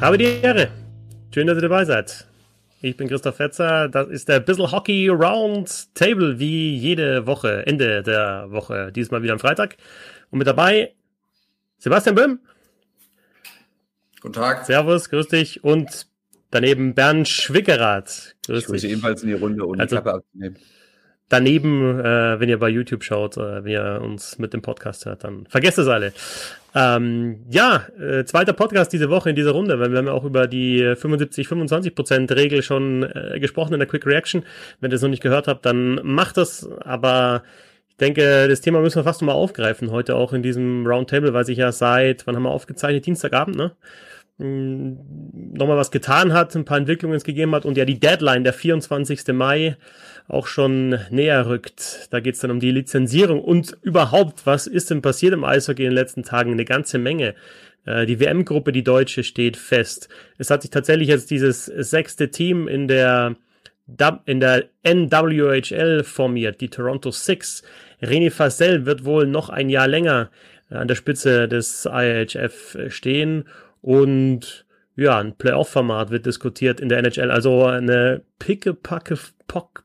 Habe die Ehre. Schön, dass ihr dabei seid. Ich bin Christoph Fetzer. Das ist der Bissel Hockey Round Table, wie jede Woche, Ende der Woche. Diesmal wieder am Freitag. Und mit dabei Sebastian Böhm. Guten Tag. Servus, grüß dich. Und daneben Bernd Schwickerath. Grüß ich grüße dich. ebenfalls in die Runde, ohne also, Klappe abzunehmen daneben, äh, wenn ihr bei YouTube schaut, äh, wenn ihr uns mit dem Podcast hört, dann vergesst es alle. Ähm, ja, äh, zweiter Podcast diese Woche in dieser Runde, weil wir haben ja auch über die 75-25% Regel schon äh, gesprochen in der Quick Reaction. Wenn ihr es noch nicht gehört habt, dann macht das, aber ich denke, das Thema müssen wir fast nochmal aufgreifen, heute auch in diesem Roundtable, weil sich ja seit, wann haben wir aufgezeichnet? Dienstagabend, ne? nochmal was getan hat, ein paar Entwicklungen gegeben hat und ja die Deadline, der 24. Mai, auch schon näher rückt. Da geht es dann um die Lizenzierung und überhaupt, was ist denn passiert im Eishockey in den letzten Tagen? Eine ganze Menge. Äh, die WM-Gruppe, die deutsche, steht fest. Es hat sich tatsächlich jetzt dieses sechste Team in der in der NWHL formiert, die Toronto Six. René Fassel wird wohl noch ein Jahr länger an der Spitze des IHF stehen und ja, ein Playoff-Format wird diskutiert in der NHL. Also eine pickepacke,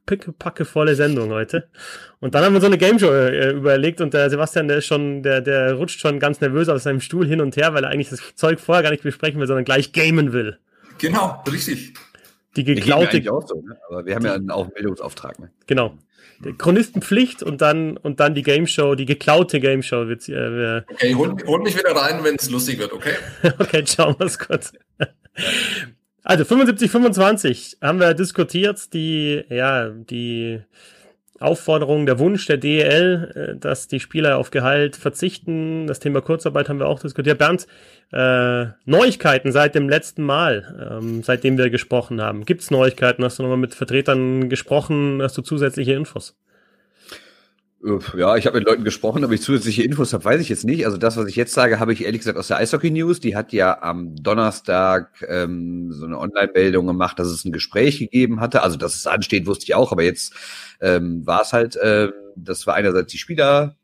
pickepacke volle Sendung heute. Und dann haben wir so eine Gameshow äh, überlegt und der Sebastian, der ist schon, der, der rutscht schon ganz nervös auf seinem Stuhl hin und her, weil er eigentlich das Zeug vorher gar nicht besprechen will, sondern gleich gamen will. Genau, richtig. Die geklaute. Auch so, ne? Aber wir haben ja einen Bildungsauftrag. Ne? Genau. Chronistenpflicht und dann und dann die Game Show, die geklaute Game Show wird äh, Okay, hol, hol mich wieder rein, wenn es lustig wird, okay? okay, schauen wir es kurz. Also 75 25 haben wir diskutiert, die ja, die Aufforderung, der Wunsch der DEL, äh, dass die Spieler auf Gehalt verzichten. Das Thema Kurzarbeit haben wir auch diskutiert. Bernd, äh, Neuigkeiten seit dem letzten Mal, ähm, seitdem wir gesprochen haben. Gibt es Neuigkeiten? Hast du nochmal mit Vertretern gesprochen? Hast du zusätzliche Infos? Ja, ich habe mit Leuten gesprochen, ob ich zusätzliche Infos habe, weiß ich jetzt nicht. Also das, was ich jetzt sage, habe ich ehrlich gesagt aus der Eishockey News. Die hat ja am Donnerstag ähm, so eine Online-Meldung gemacht, dass es ein Gespräch gegeben hatte. Also dass es ansteht, wusste ich auch, aber jetzt ähm, war es halt, äh, das war einerseits die Spieler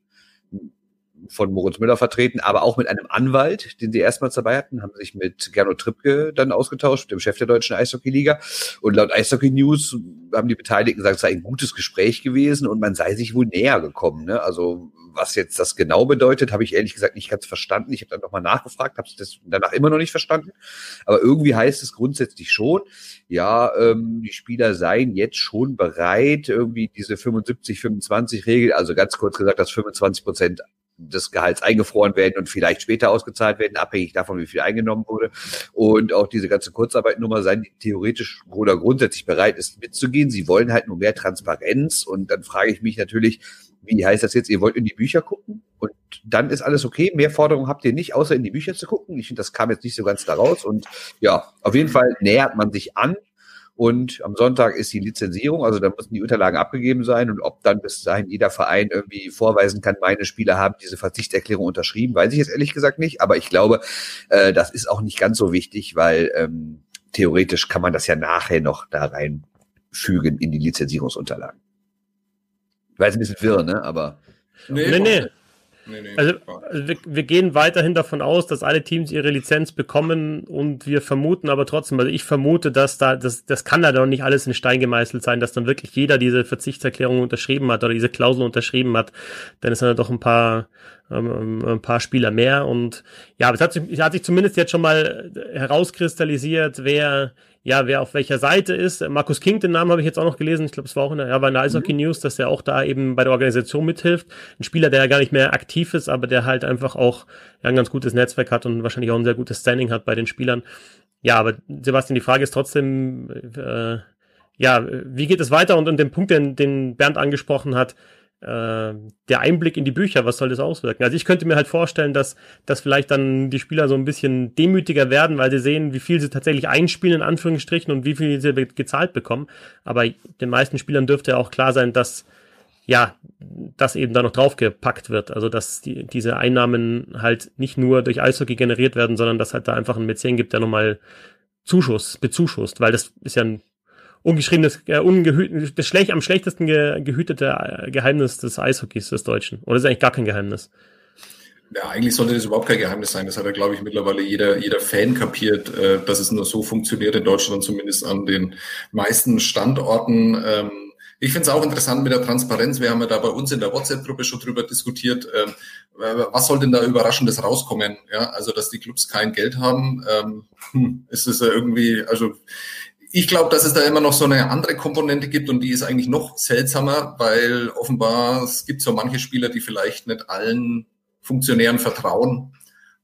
von Moritz Müller vertreten, aber auch mit einem Anwalt, den sie erstmals dabei hatten, haben sich mit Gernot Trippke dann ausgetauscht, dem Chef der deutschen Eishockey-Liga. Und laut Eishockey News haben die Beteiligten gesagt, es sei ein gutes Gespräch gewesen und man sei sich wohl näher gekommen. Ne? Also was jetzt das genau bedeutet, habe ich ehrlich gesagt nicht ganz verstanden. Ich habe dann nochmal nachgefragt, habe es danach immer noch nicht verstanden. Aber irgendwie heißt es grundsätzlich schon, ja, ähm, die Spieler seien jetzt schon bereit, irgendwie diese 75-25-Regel, also ganz kurz gesagt, dass 25 Prozent des Gehalts eingefroren werden und vielleicht später ausgezahlt werden, abhängig davon, wie viel eingenommen wurde. Und auch diese ganze Kurzarbeitnummer seien theoretisch oder grundsätzlich bereit ist mitzugehen. Sie wollen halt nur mehr Transparenz. Und dann frage ich mich natürlich, wie heißt das jetzt? Ihr wollt in die Bücher gucken und dann ist alles okay. Mehr Forderungen habt ihr nicht, außer in die Bücher zu gucken. Ich finde, das kam jetzt nicht so ganz daraus. Und ja, auf jeden Fall nähert man sich an und am Sonntag ist die Lizenzierung, also da müssen die Unterlagen abgegeben sein. Und ob dann bis dahin jeder Verein irgendwie vorweisen kann, meine Spieler haben diese Verzichtserklärung unterschrieben, weiß ich jetzt ehrlich gesagt nicht. Aber ich glaube, äh, das ist auch nicht ganz so wichtig, weil ähm, theoretisch kann man das ja nachher noch da reinfügen in die Lizenzierungsunterlagen. Ich weiß ein bisschen wirr, ne? Aber. Nee, nee. nee. Nee, nee, also wir, wir, gehen weiterhin davon aus, dass alle Teams ihre Lizenz bekommen und wir vermuten aber trotzdem, also ich vermute, dass da, das, das kann da doch nicht alles in Stein gemeißelt sein, dass dann wirklich jeder diese Verzichtserklärung unterschrieben hat oder diese Klausel unterschrieben hat, denn es sind ja doch ein paar, ähm, ein paar Spieler mehr und ja, es hat sich, es hat sich zumindest jetzt schon mal herauskristallisiert, wer ja, wer auf welcher Seite ist. Markus King, den Namen habe ich jetzt auch noch gelesen. Ich glaube, es war auch in der, ja, in der Eishockey mhm. News, dass er auch da eben bei der Organisation mithilft. Ein Spieler, der ja gar nicht mehr aktiv ist, aber der halt einfach auch ja, ein ganz gutes Netzwerk hat und wahrscheinlich auch ein sehr gutes Standing hat bei den Spielern. Ja, aber Sebastian, die Frage ist trotzdem, äh, ja, wie geht es weiter? Und in dem Punkt, den, den Bernd angesprochen hat, äh, der Einblick in die Bücher, was soll das auswirken? Also ich könnte mir halt vorstellen, dass, dass vielleicht dann die Spieler so ein bisschen demütiger werden, weil sie sehen, wie viel sie tatsächlich einspielen, in Anführungsstrichen, und wie viel sie gezahlt bekommen. Aber den meisten Spielern dürfte ja auch klar sein, dass ja, das eben da noch draufgepackt wird. Also dass die, diese Einnahmen halt nicht nur durch Eishockey generiert werden, sondern dass halt da einfach ein Mäzen gibt, der nochmal Zuschuss, bezuschusst, weil das ist ja ein ungeschriebenes, äh, ungehüt, das schlecht, am schlechtesten ge, gehütete äh, Geheimnis des Eishockeys des Deutschen. Oder ist eigentlich gar kein Geheimnis? Ja, eigentlich sollte das überhaupt kein Geheimnis sein. Das hat ja, glaube ich, mittlerweile jeder, jeder Fan kapiert, äh, dass es nur so funktioniert in Deutschland, zumindest an den meisten Standorten. Ähm, ich finde es auch interessant mit der Transparenz. Wir haben ja da bei uns in der WhatsApp-Gruppe schon drüber diskutiert. Ähm, was soll denn da Überraschendes rauskommen? Ja, also, dass die Clubs kein Geld haben, ähm, hm, ist es ja irgendwie, also, ich glaube, dass es da immer noch so eine andere Komponente gibt und die ist eigentlich noch seltsamer, weil offenbar es gibt so manche Spieler, die vielleicht nicht allen Funktionären vertrauen.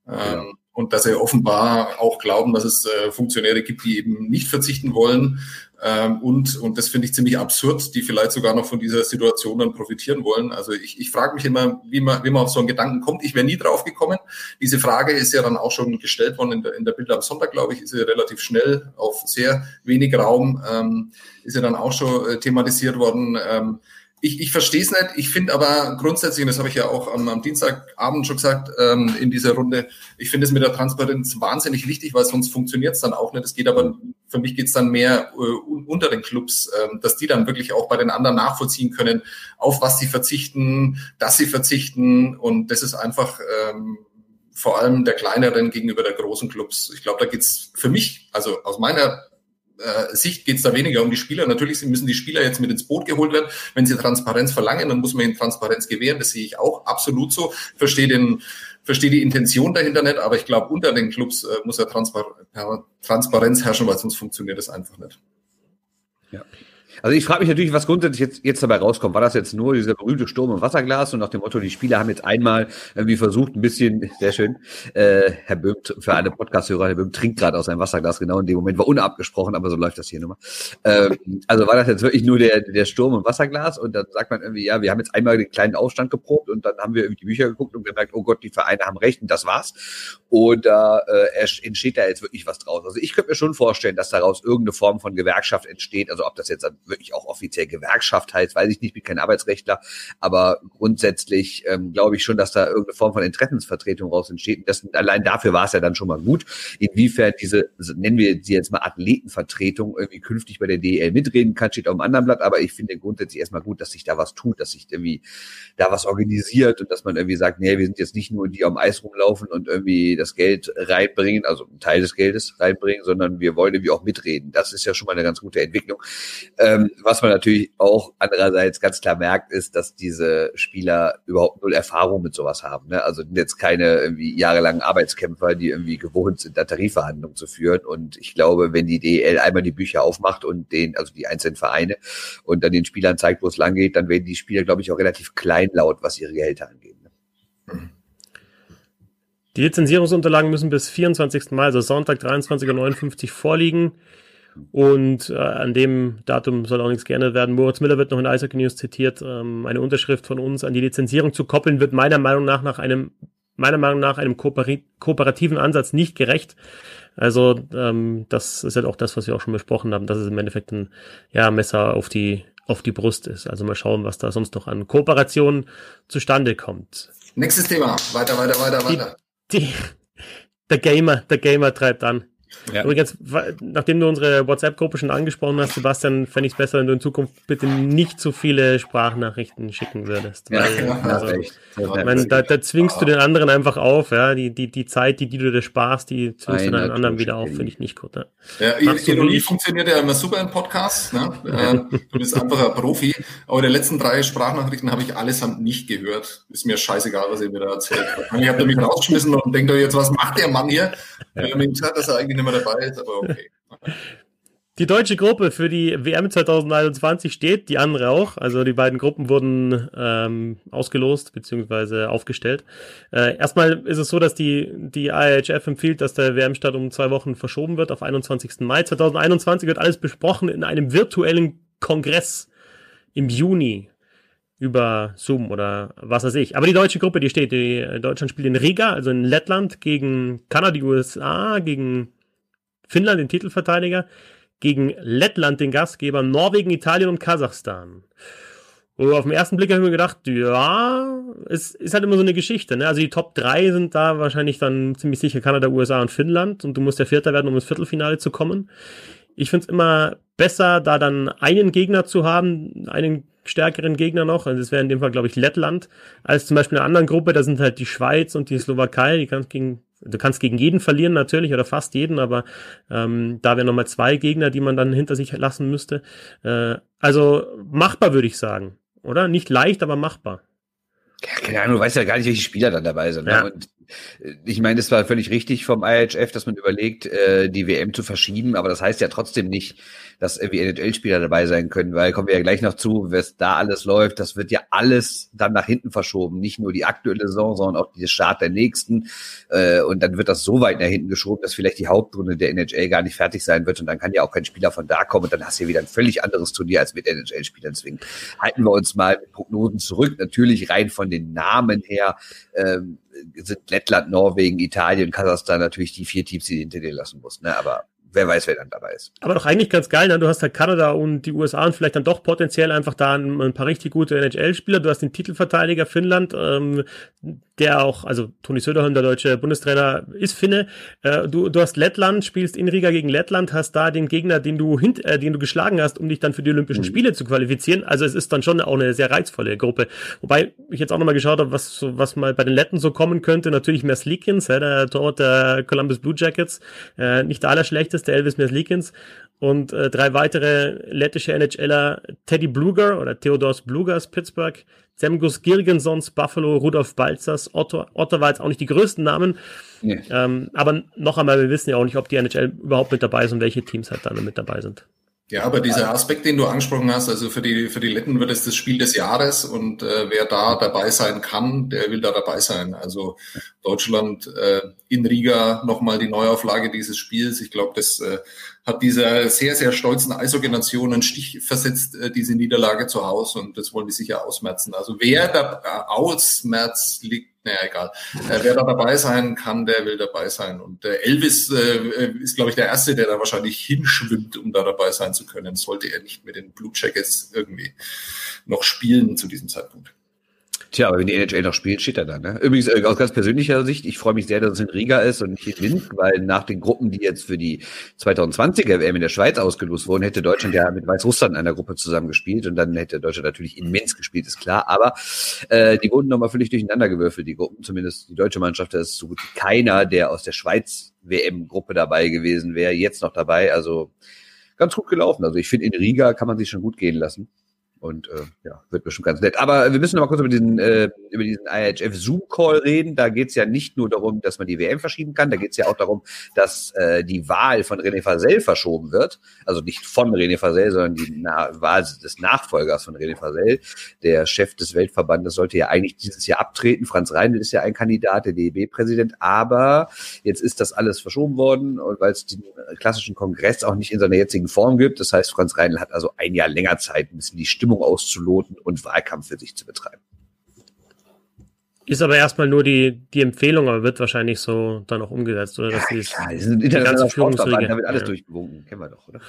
Ja. Ähm, und dass sie offenbar auch glauben, dass es äh, Funktionäre gibt, die eben nicht verzichten wollen. Ähm, und, und das finde ich ziemlich absurd, die vielleicht sogar noch von dieser Situation dann profitieren wollen. Also ich, ich frage mich immer, wie man, wie man auf so einen Gedanken kommt. Ich wäre nie drauf gekommen. Diese Frage ist ja dann auch schon gestellt worden in der, in der Bild am Sonntag, glaube ich, ist sie relativ schnell auf sehr wenig Raum, ähm, ist ja dann auch schon äh, thematisiert worden. Ähm, ich, ich verstehe es nicht. Ich finde aber grundsätzlich, und das habe ich ja auch am, am Dienstagabend schon gesagt ähm, in dieser Runde, ich finde es mit der Transparenz wahnsinnig wichtig, weil sonst funktioniert es dann auch nicht. Es geht aber, für mich geht es dann mehr äh, unter den Clubs, äh, dass die dann wirklich auch bei den anderen nachvollziehen können, auf was sie verzichten, dass sie verzichten. Und das ist einfach ähm, vor allem der kleineren gegenüber der großen Clubs. Ich glaube, da geht's für mich, also aus meiner äh, Sicht geht es da weniger um die Spieler. Natürlich müssen die Spieler jetzt mit ins Boot geholt werden. Wenn sie Transparenz verlangen, dann muss man ihnen Transparenz gewähren. Das sehe ich auch absolut so. Verstehe den verstehe die Intention dahinter nicht, aber ich glaube, unter den Clubs äh, muss ja Transpar Transparenz herrschen, weil sonst funktioniert das einfach nicht. Ja. Also ich frage mich natürlich, was grundsätzlich jetzt, jetzt dabei rauskommt. War das jetzt nur dieser berühmte Sturm im Wasserglas und nach dem Motto, die Spieler haben jetzt einmal irgendwie versucht, ein bisschen, sehr schön, äh, Herr Böhm, für alle Podcast-Hörer, Herr Böhm trinkt gerade aus einem Wasserglas, genau in dem Moment, war unabgesprochen, aber so läuft das hier nun mal. Ähm, also war das jetzt wirklich nur der, der Sturm im Wasserglas und dann sagt man irgendwie, ja, wir haben jetzt einmal den kleinen Aufstand geprobt und dann haben wir irgendwie die Bücher geguckt und gemerkt, oh Gott, die Vereine haben recht und das war's. Da äh, entsteht da jetzt wirklich was draus. Also ich könnte mir schon vorstellen, dass daraus irgendeine Form von Gewerkschaft entsteht, also ob das jetzt wirklich auch offiziell Gewerkschaft heißt, weiß ich nicht, ich bin kein Arbeitsrechtler, aber grundsätzlich ähm, glaube ich schon, dass da irgendeine Form von Interessensvertretung raus entsteht. Und das, allein dafür war es ja dann schon mal gut. Inwiefern diese, nennen wir sie jetzt mal Athletenvertretung, irgendwie künftig bei der DEL mitreden kann, steht auf dem anderen Blatt, aber ich finde grundsätzlich erstmal gut, dass sich da was tut, dass sich irgendwie da was organisiert und dass man irgendwie sagt, nee, wir sind jetzt nicht nur die am Eis rumlaufen und irgendwie das Geld reinbringen, also einen Teil des Geldes reinbringen, sondern wir wollen irgendwie auch mitreden. Das ist ja schon mal eine ganz gute Entwicklung. Ähm, was man natürlich auch andererseits ganz klar merkt, ist, dass diese Spieler überhaupt null Erfahrung mit sowas haben. Ne? Also jetzt keine irgendwie jahrelangen Arbeitskämpfer, die irgendwie gewohnt sind, da Tarifverhandlungen zu führen. Und ich glaube, wenn die DL einmal die Bücher aufmacht und den, also die einzelnen Vereine und dann den Spielern zeigt, wo es lang geht, dann werden die Spieler, glaube ich, auch relativ kleinlaut, was ihre Gehälter angeht. Ne? Die Lizenzierungsunterlagen müssen bis 24. Mai, also Sonntag 23.59 Uhr vorliegen. Und äh, an dem Datum soll auch nichts geändert werden. Moritz Miller wird noch in Eishockey News zitiert. Ähm, eine Unterschrift von uns an die Lizenzierung zu koppeln, wird meiner Meinung nach nach einem meiner Meinung nach einem kooperativen Ansatz nicht gerecht. Also ähm, das ist halt auch das, was wir auch schon besprochen haben, dass es im Endeffekt ein ja, Messer auf die auf die Brust ist. Also mal schauen, was da sonst noch an Kooperationen zustande kommt. Nächstes Thema. Weiter, weiter, weiter, weiter. Die, die, der Gamer, der Gamer treibt an. Ja. Übrigens, nachdem du unsere WhatsApp-Gruppe schon angesprochen hast, Sebastian, fände ich es besser, wenn du in Zukunft bitte nicht so viele Sprachnachrichten schicken würdest. Weil, ja, also, ich meine, da, da zwingst du den anderen einfach auf, ja. Die, die, die Zeit, die, die du dir sparst, die zwingst Ein du den anderen wieder auf, finde ich nicht gut. Ja, ja Ironie funktioniert ja immer super im Podcast. Ne? Äh, du bist einfach ein Profi. Aber die letzten drei Sprachnachrichten habe ich allesamt nicht gehört. Ist mir scheißegal, was ihr mir da erzählt habt. Ich habe mich rausgeschmissen und denkt euch jetzt, was macht der Mann hier? Ja. Ich habe mir gesagt, dass er eigentlich nicht mehr dabei ist, aber okay. Die deutsche Gruppe für die WM 2021 steht, die andere auch. Also die beiden Gruppen wurden ähm, ausgelost bzw. aufgestellt. Äh, erstmal ist es so, dass die, die IHF empfiehlt, dass der WM-Start um zwei Wochen verschoben wird auf 21. Mai. 2021 wird alles besprochen in einem virtuellen Kongress im Juni über Zoom oder was weiß ich. Aber die deutsche Gruppe, die steht, die Deutschland spielt in Riga, also in Lettland gegen Kanada, die USA, gegen Finnland, den Titelverteidiger, gegen Lettland, den Gastgeber, Norwegen, Italien und Kasachstan. Und auf den ersten Blick habe ich mir gedacht, ja, es ist halt immer so eine Geschichte. Ne? Also die Top 3 sind da wahrscheinlich dann ziemlich sicher Kanada, USA und Finnland und du musst der Vierter werden, um ins Viertelfinale zu kommen. Ich finde es immer besser, da dann einen Gegner zu haben, einen stärkeren Gegner noch. Also das wäre in dem Fall, glaube ich, Lettland, als zum Beispiel in einer anderen Gruppe, da sind halt die Schweiz und die Slowakei, die kannst gegen, du kannst gegen jeden verlieren natürlich oder fast jeden, aber ähm, da wären nochmal zwei Gegner, die man dann hinter sich lassen müsste. Äh, also machbar, würde ich sagen. Oder? Nicht leicht, aber machbar. Ja, keine Ahnung, du weißt ja gar nicht, welche Spieler dann dabei sind. Ne? Ja. Und ich meine, es war völlig richtig vom IHF, dass man überlegt, äh, die WM zu verschieben, aber das heißt ja trotzdem nicht, dass irgendwie NHL-Spieler dabei sein können, weil kommen wir ja gleich noch zu, was da alles läuft, das wird ja alles dann nach hinten verschoben, nicht nur die aktuelle Saison, sondern auch der Start der nächsten. Äh, und dann wird das so weit nach hinten geschoben, dass vielleicht die Hauptrunde der NHL gar nicht fertig sein wird und dann kann ja auch kein Spieler von da kommen und dann hast du ja wieder ein völlig anderes Turnier als mit NHL-Spielern. Deswegen halten wir uns mal mit Prognosen zurück, natürlich rein von den Namen her, ähm, sind Lettland, Norwegen, Italien, Kasachstan natürlich die vier Teams, die hinter dir lassen musst. Ne? Aber wer weiß, wer dann dabei ist. Aber doch eigentlich ganz geil, ne? Du hast halt Kanada und die USA und vielleicht dann doch potenziell einfach da ein, ein paar richtig gute NHL-Spieler. Du hast den Titelverteidiger Finnland, ähm, der auch, also Toni Söderholm, der deutsche Bundestrainer, ist Finne. Äh, du, du hast Lettland, spielst in Riga gegen Lettland, hast da den Gegner, den du hint, äh, den du geschlagen hast, um dich dann für die Olympischen mhm. Spiele zu qualifizieren. Also es ist dann schon auch eine sehr reizvolle Gruppe. Wobei ich jetzt auch nochmal geschaut habe, was, so, was mal bei den Letten so kommen könnte. Natürlich Merslikins, ja, der Torwart der Columbus Blue Jackets, äh, nicht der allerschlechteste, Elvis Merslikins und äh, drei weitere lettische NHLer, Teddy Bluger oder Theodors Blugers, Pittsburgh, Semgus Girgensons, Buffalo, Rudolf Balzers, Otto, Otto war jetzt auch nicht die größten Namen. Nee. Ähm, aber noch einmal, wir wissen ja auch nicht, ob die NHL überhaupt mit dabei sind, welche Teams halt dann mit dabei sind. Ja, aber dieser Aspekt, den du angesprochen hast, also für die, für die Letten wird es das Spiel des Jahres und äh, wer da dabei sein kann, der will da dabei sein. Also Deutschland äh, in Riga nochmal die Neuauflage dieses Spiels. Ich glaube, das äh, hat dieser sehr, sehr stolzen Eishockey-Nation einen Stich versetzt, äh, diese Niederlage zu Hause und das wollen die sicher ausmerzen. Also wer da äh, ausmerzt, liegt naja, egal. Äh, wer da dabei sein kann, der will dabei sein. Und äh, Elvis äh, ist, glaube ich, der Erste, der da wahrscheinlich hinschwimmt, um da dabei sein zu können. Sollte er nicht mit den Blue Jackets irgendwie noch spielen zu diesem Zeitpunkt. Tja, aber wenn die NHL noch spielt, steht er da. Ne? Übrigens, äh, aus ganz persönlicher Sicht, ich freue mich sehr, dass es in Riga ist und nicht in Minsk, weil nach den Gruppen, die jetzt für die 2020er WM in der Schweiz ausgelost wurden, hätte Deutschland ja mit Weißrussland in einer Gruppe zusammen gespielt und dann hätte Deutschland natürlich in Minsk gespielt, ist klar. Aber äh, die wurden nochmal völlig durcheinander gewürfelt, die Gruppen. Zumindest die deutsche Mannschaft, da ist so gut wie keiner, der aus der Schweiz WM-Gruppe dabei gewesen wäre, jetzt noch dabei. Also ganz gut gelaufen. Also ich finde, in Riga kann man sich schon gut gehen lassen. Und äh, ja, wird bestimmt ganz nett. Aber wir müssen noch mal kurz über diesen, äh, über diesen IHF Zoom-Call reden. Da geht es ja nicht nur darum, dass man die WM verschieben kann, da geht es ja auch darum, dass äh, die Wahl von René Fasel verschoben wird. Also nicht von René Fasel, sondern die Na Wahl des Nachfolgers von René Fasel. Der Chef des Weltverbandes sollte ja eigentlich dieses Jahr abtreten. Franz Reindl ist ja ein Kandidat, der DEB-Präsident. Aber jetzt ist das alles verschoben worden, weil es den klassischen Kongress auch nicht in seiner jetzigen Form gibt. Das heißt, Franz Reindl hat also ein Jahr länger Zeit, ein bisschen die Stimmung Stimmung auszuloten und Wahlkampf für sich zu betreiben. Ist aber erstmal nur die, die Empfehlung, aber wird wahrscheinlich so dann auch umgesetzt, oder? Dass ja, klar, die, sind die ganze Führungsriege. Da wird alles ja. durchgewunken, kennen wir doch, oder?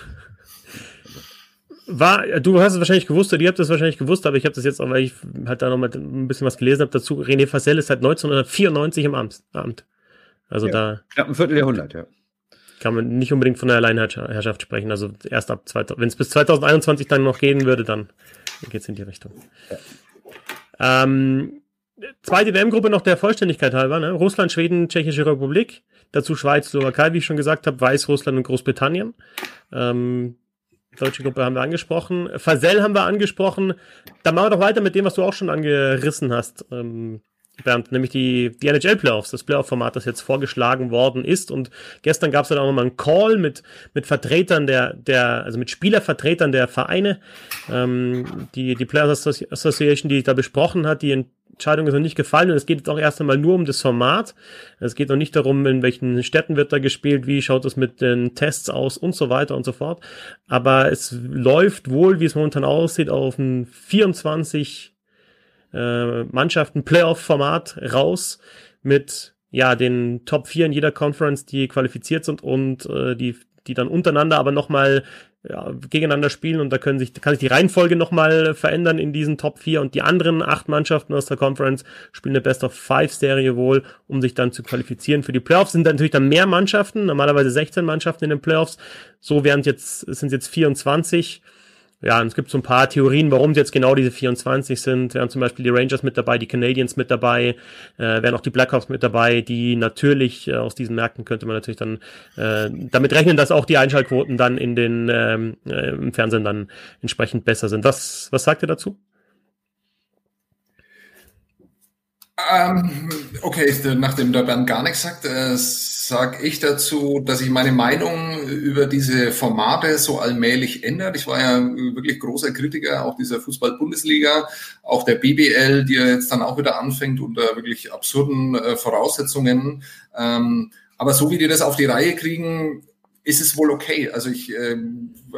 War, du hast es wahrscheinlich gewusst, oder ihr habt es wahrscheinlich gewusst, aber ich habe das jetzt auch, weil ich halt da noch mal ein bisschen was gelesen habe dazu. René Fassel ist seit 1994 im Amt. Also ja, da. Knapp ein Vierteljahrhundert, ja kann man nicht unbedingt von der Alleinherrschaft sprechen. Also erst ab, wenn es bis 2021 dann noch gehen würde, dann geht es in die Richtung. Ja. Ähm, zweite WM-Gruppe noch der Vollständigkeit halber. Ne? Russland, Schweden, Tschechische Republik. Dazu Schweiz, Slowakei, wie ich schon gesagt habe, Weißrussland und Großbritannien. Ähm, deutsche Gruppe haben wir angesprochen. Fasel haben wir angesprochen. Dann machen wir doch weiter mit dem, was du auch schon angerissen hast. Ähm, Bernd, nämlich die, die NHL-Playoffs, das Playoff-Format, das jetzt vorgeschlagen worden ist. Und gestern gab es dann auch nochmal einen Call mit, mit Vertretern der, der, also mit Spielervertretern der Vereine. Ähm, die, die Players Association, die da besprochen hat, die Entscheidung ist noch nicht gefallen und es geht jetzt auch erst einmal nur um das Format. Es geht noch nicht darum, in welchen Städten wird da gespielt, wie schaut es mit den Tests aus und so weiter und so fort. Aber es läuft wohl, wie es momentan aussieht, auf ein 24 äh, Mannschaften Playoff-Format raus mit ja den Top 4 in jeder Conference, die qualifiziert sind und äh, die die dann untereinander aber nochmal ja, gegeneinander spielen und da können sich, kann sich die Reihenfolge nochmal verändern in diesen Top 4 und die anderen acht Mannschaften aus der Conference spielen eine Best of Five Serie wohl, um sich dann zu qualifizieren für die Playoffs. Sind dann natürlich dann mehr Mannschaften, normalerweise 16 Mannschaften in den Playoffs. So wären jetzt, sind jetzt 24 ja, es gibt so ein paar Theorien, warum es jetzt genau diese 24 sind. Wir haben zum Beispiel die Rangers mit dabei, die Canadiens mit dabei, äh, wären auch die Blackhawks mit dabei, die natürlich äh, aus diesen Märkten könnte man natürlich dann äh, damit rechnen, dass auch die Einschaltquoten dann in den ähm, äh, im Fernsehen dann entsprechend besser sind. Was, was sagt ihr dazu? Ähm, okay, nachdem der Bernd gar nichts sagt, äh, sage ich dazu, dass sich meine Meinung über diese Formate so allmählich ändert. Ich war ja wirklich großer Kritiker auch dieser Fußball-Bundesliga, auch der BBL, die ja jetzt dann auch wieder anfängt unter wirklich absurden äh, Voraussetzungen. Ähm, aber so wie die das auf die Reihe kriegen, ist es wohl okay. Also ich, äh,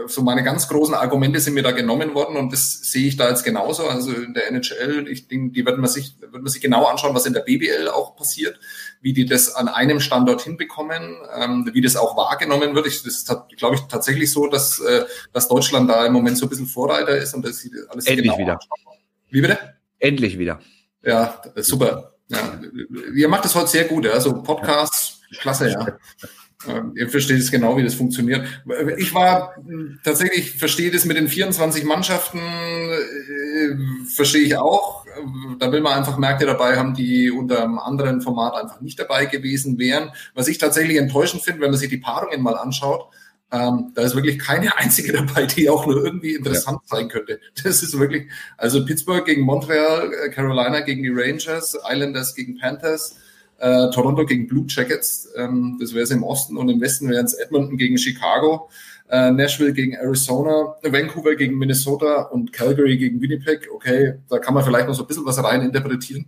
so meine ganz großen Argumente sind mir da genommen worden und das sehe ich da jetzt genauso. Also in der NHL, ich denke, die wird man sich, wird man sich genau anschauen, was in der BBL auch passiert, wie die das an einem Standort hinbekommen, ähm, wie das auch wahrgenommen wird. Ich, das ist, glaube ich, tatsächlich so, dass, äh, dass Deutschland da im Moment so ein bisschen Vorreiter ist und das sieht alles Endlich genau wieder. Anschauen. Wie bitte? Endlich wieder. Ja, super. Ja, ihr macht das heute sehr gut, also Podcast, klasse, ja. Ähm, ihr versteht es genau, wie das funktioniert. Ich war tatsächlich, verstehe das mit den 24 Mannschaften, äh, verstehe ich auch. Da will man einfach Märkte dabei haben, die unter einem anderen Format einfach nicht dabei gewesen wären. Was ich tatsächlich enttäuschend finde, wenn man sich die Paarungen mal anschaut, ähm, da ist wirklich keine einzige dabei, die auch nur irgendwie interessant ja. sein könnte. Das ist wirklich, also Pittsburgh gegen Montreal, äh, Carolina gegen die Rangers, Islanders gegen Panthers, äh, Toronto gegen Blue Jackets, ähm, das wäre es im Osten und im Westen wären es Edmonton gegen Chicago, äh, Nashville gegen Arizona, Vancouver gegen Minnesota und Calgary gegen Winnipeg. Okay, da kann man vielleicht noch so ein bisschen was rein interpretieren.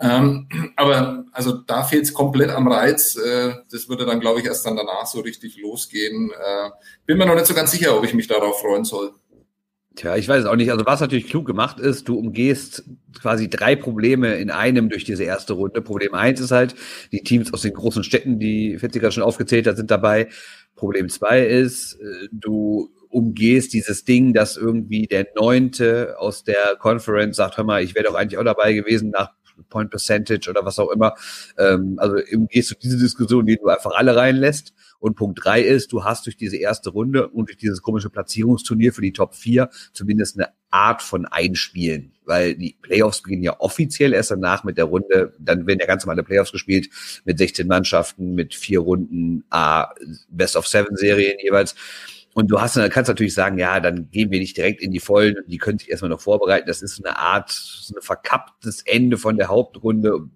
Ähm, aber also da fehlt es komplett am Reiz. Äh, das würde dann, glaube ich, erst dann danach so richtig losgehen. Äh, bin mir noch nicht so ganz sicher, ob ich mich darauf freuen soll. Tja, ich weiß es auch nicht. Also was natürlich klug gemacht ist, du umgehst quasi drei Probleme in einem durch diese erste Runde. Problem eins ist halt, die Teams aus den großen Städten, die Fitziger schon aufgezählt hat, sind dabei. Problem zwei ist, äh, du umgehst dieses Ding, dass irgendwie der Neunte aus der Conference sagt, hör mal, ich wäre doch eigentlich auch dabei gewesen nach Point Percentage oder was auch immer. Ähm, also umgehst du diese Diskussion, die du einfach alle reinlässt. Und Punkt drei ist, du hast durch diese erste Runde und durch dieses komische Platzierungsturnier für die Top 4 zumindest eine Art von Einspielen, weil die Playoffs beginnen ja offiziell erst danach mit der Runde, dann werden ja ganz normale Playoffs gespielt mit 16 Mannschaften, mit vier Runden, A, Best of Seven Serien jeweils. Und du hast, dann kannst natürlich sagen, ja, dann gehen wir nicht direkt in die Vollen und die können sich erstmal noch vorbereiten. Das ist eine Art, so ein verkapptes Ende von der Hauptrunde,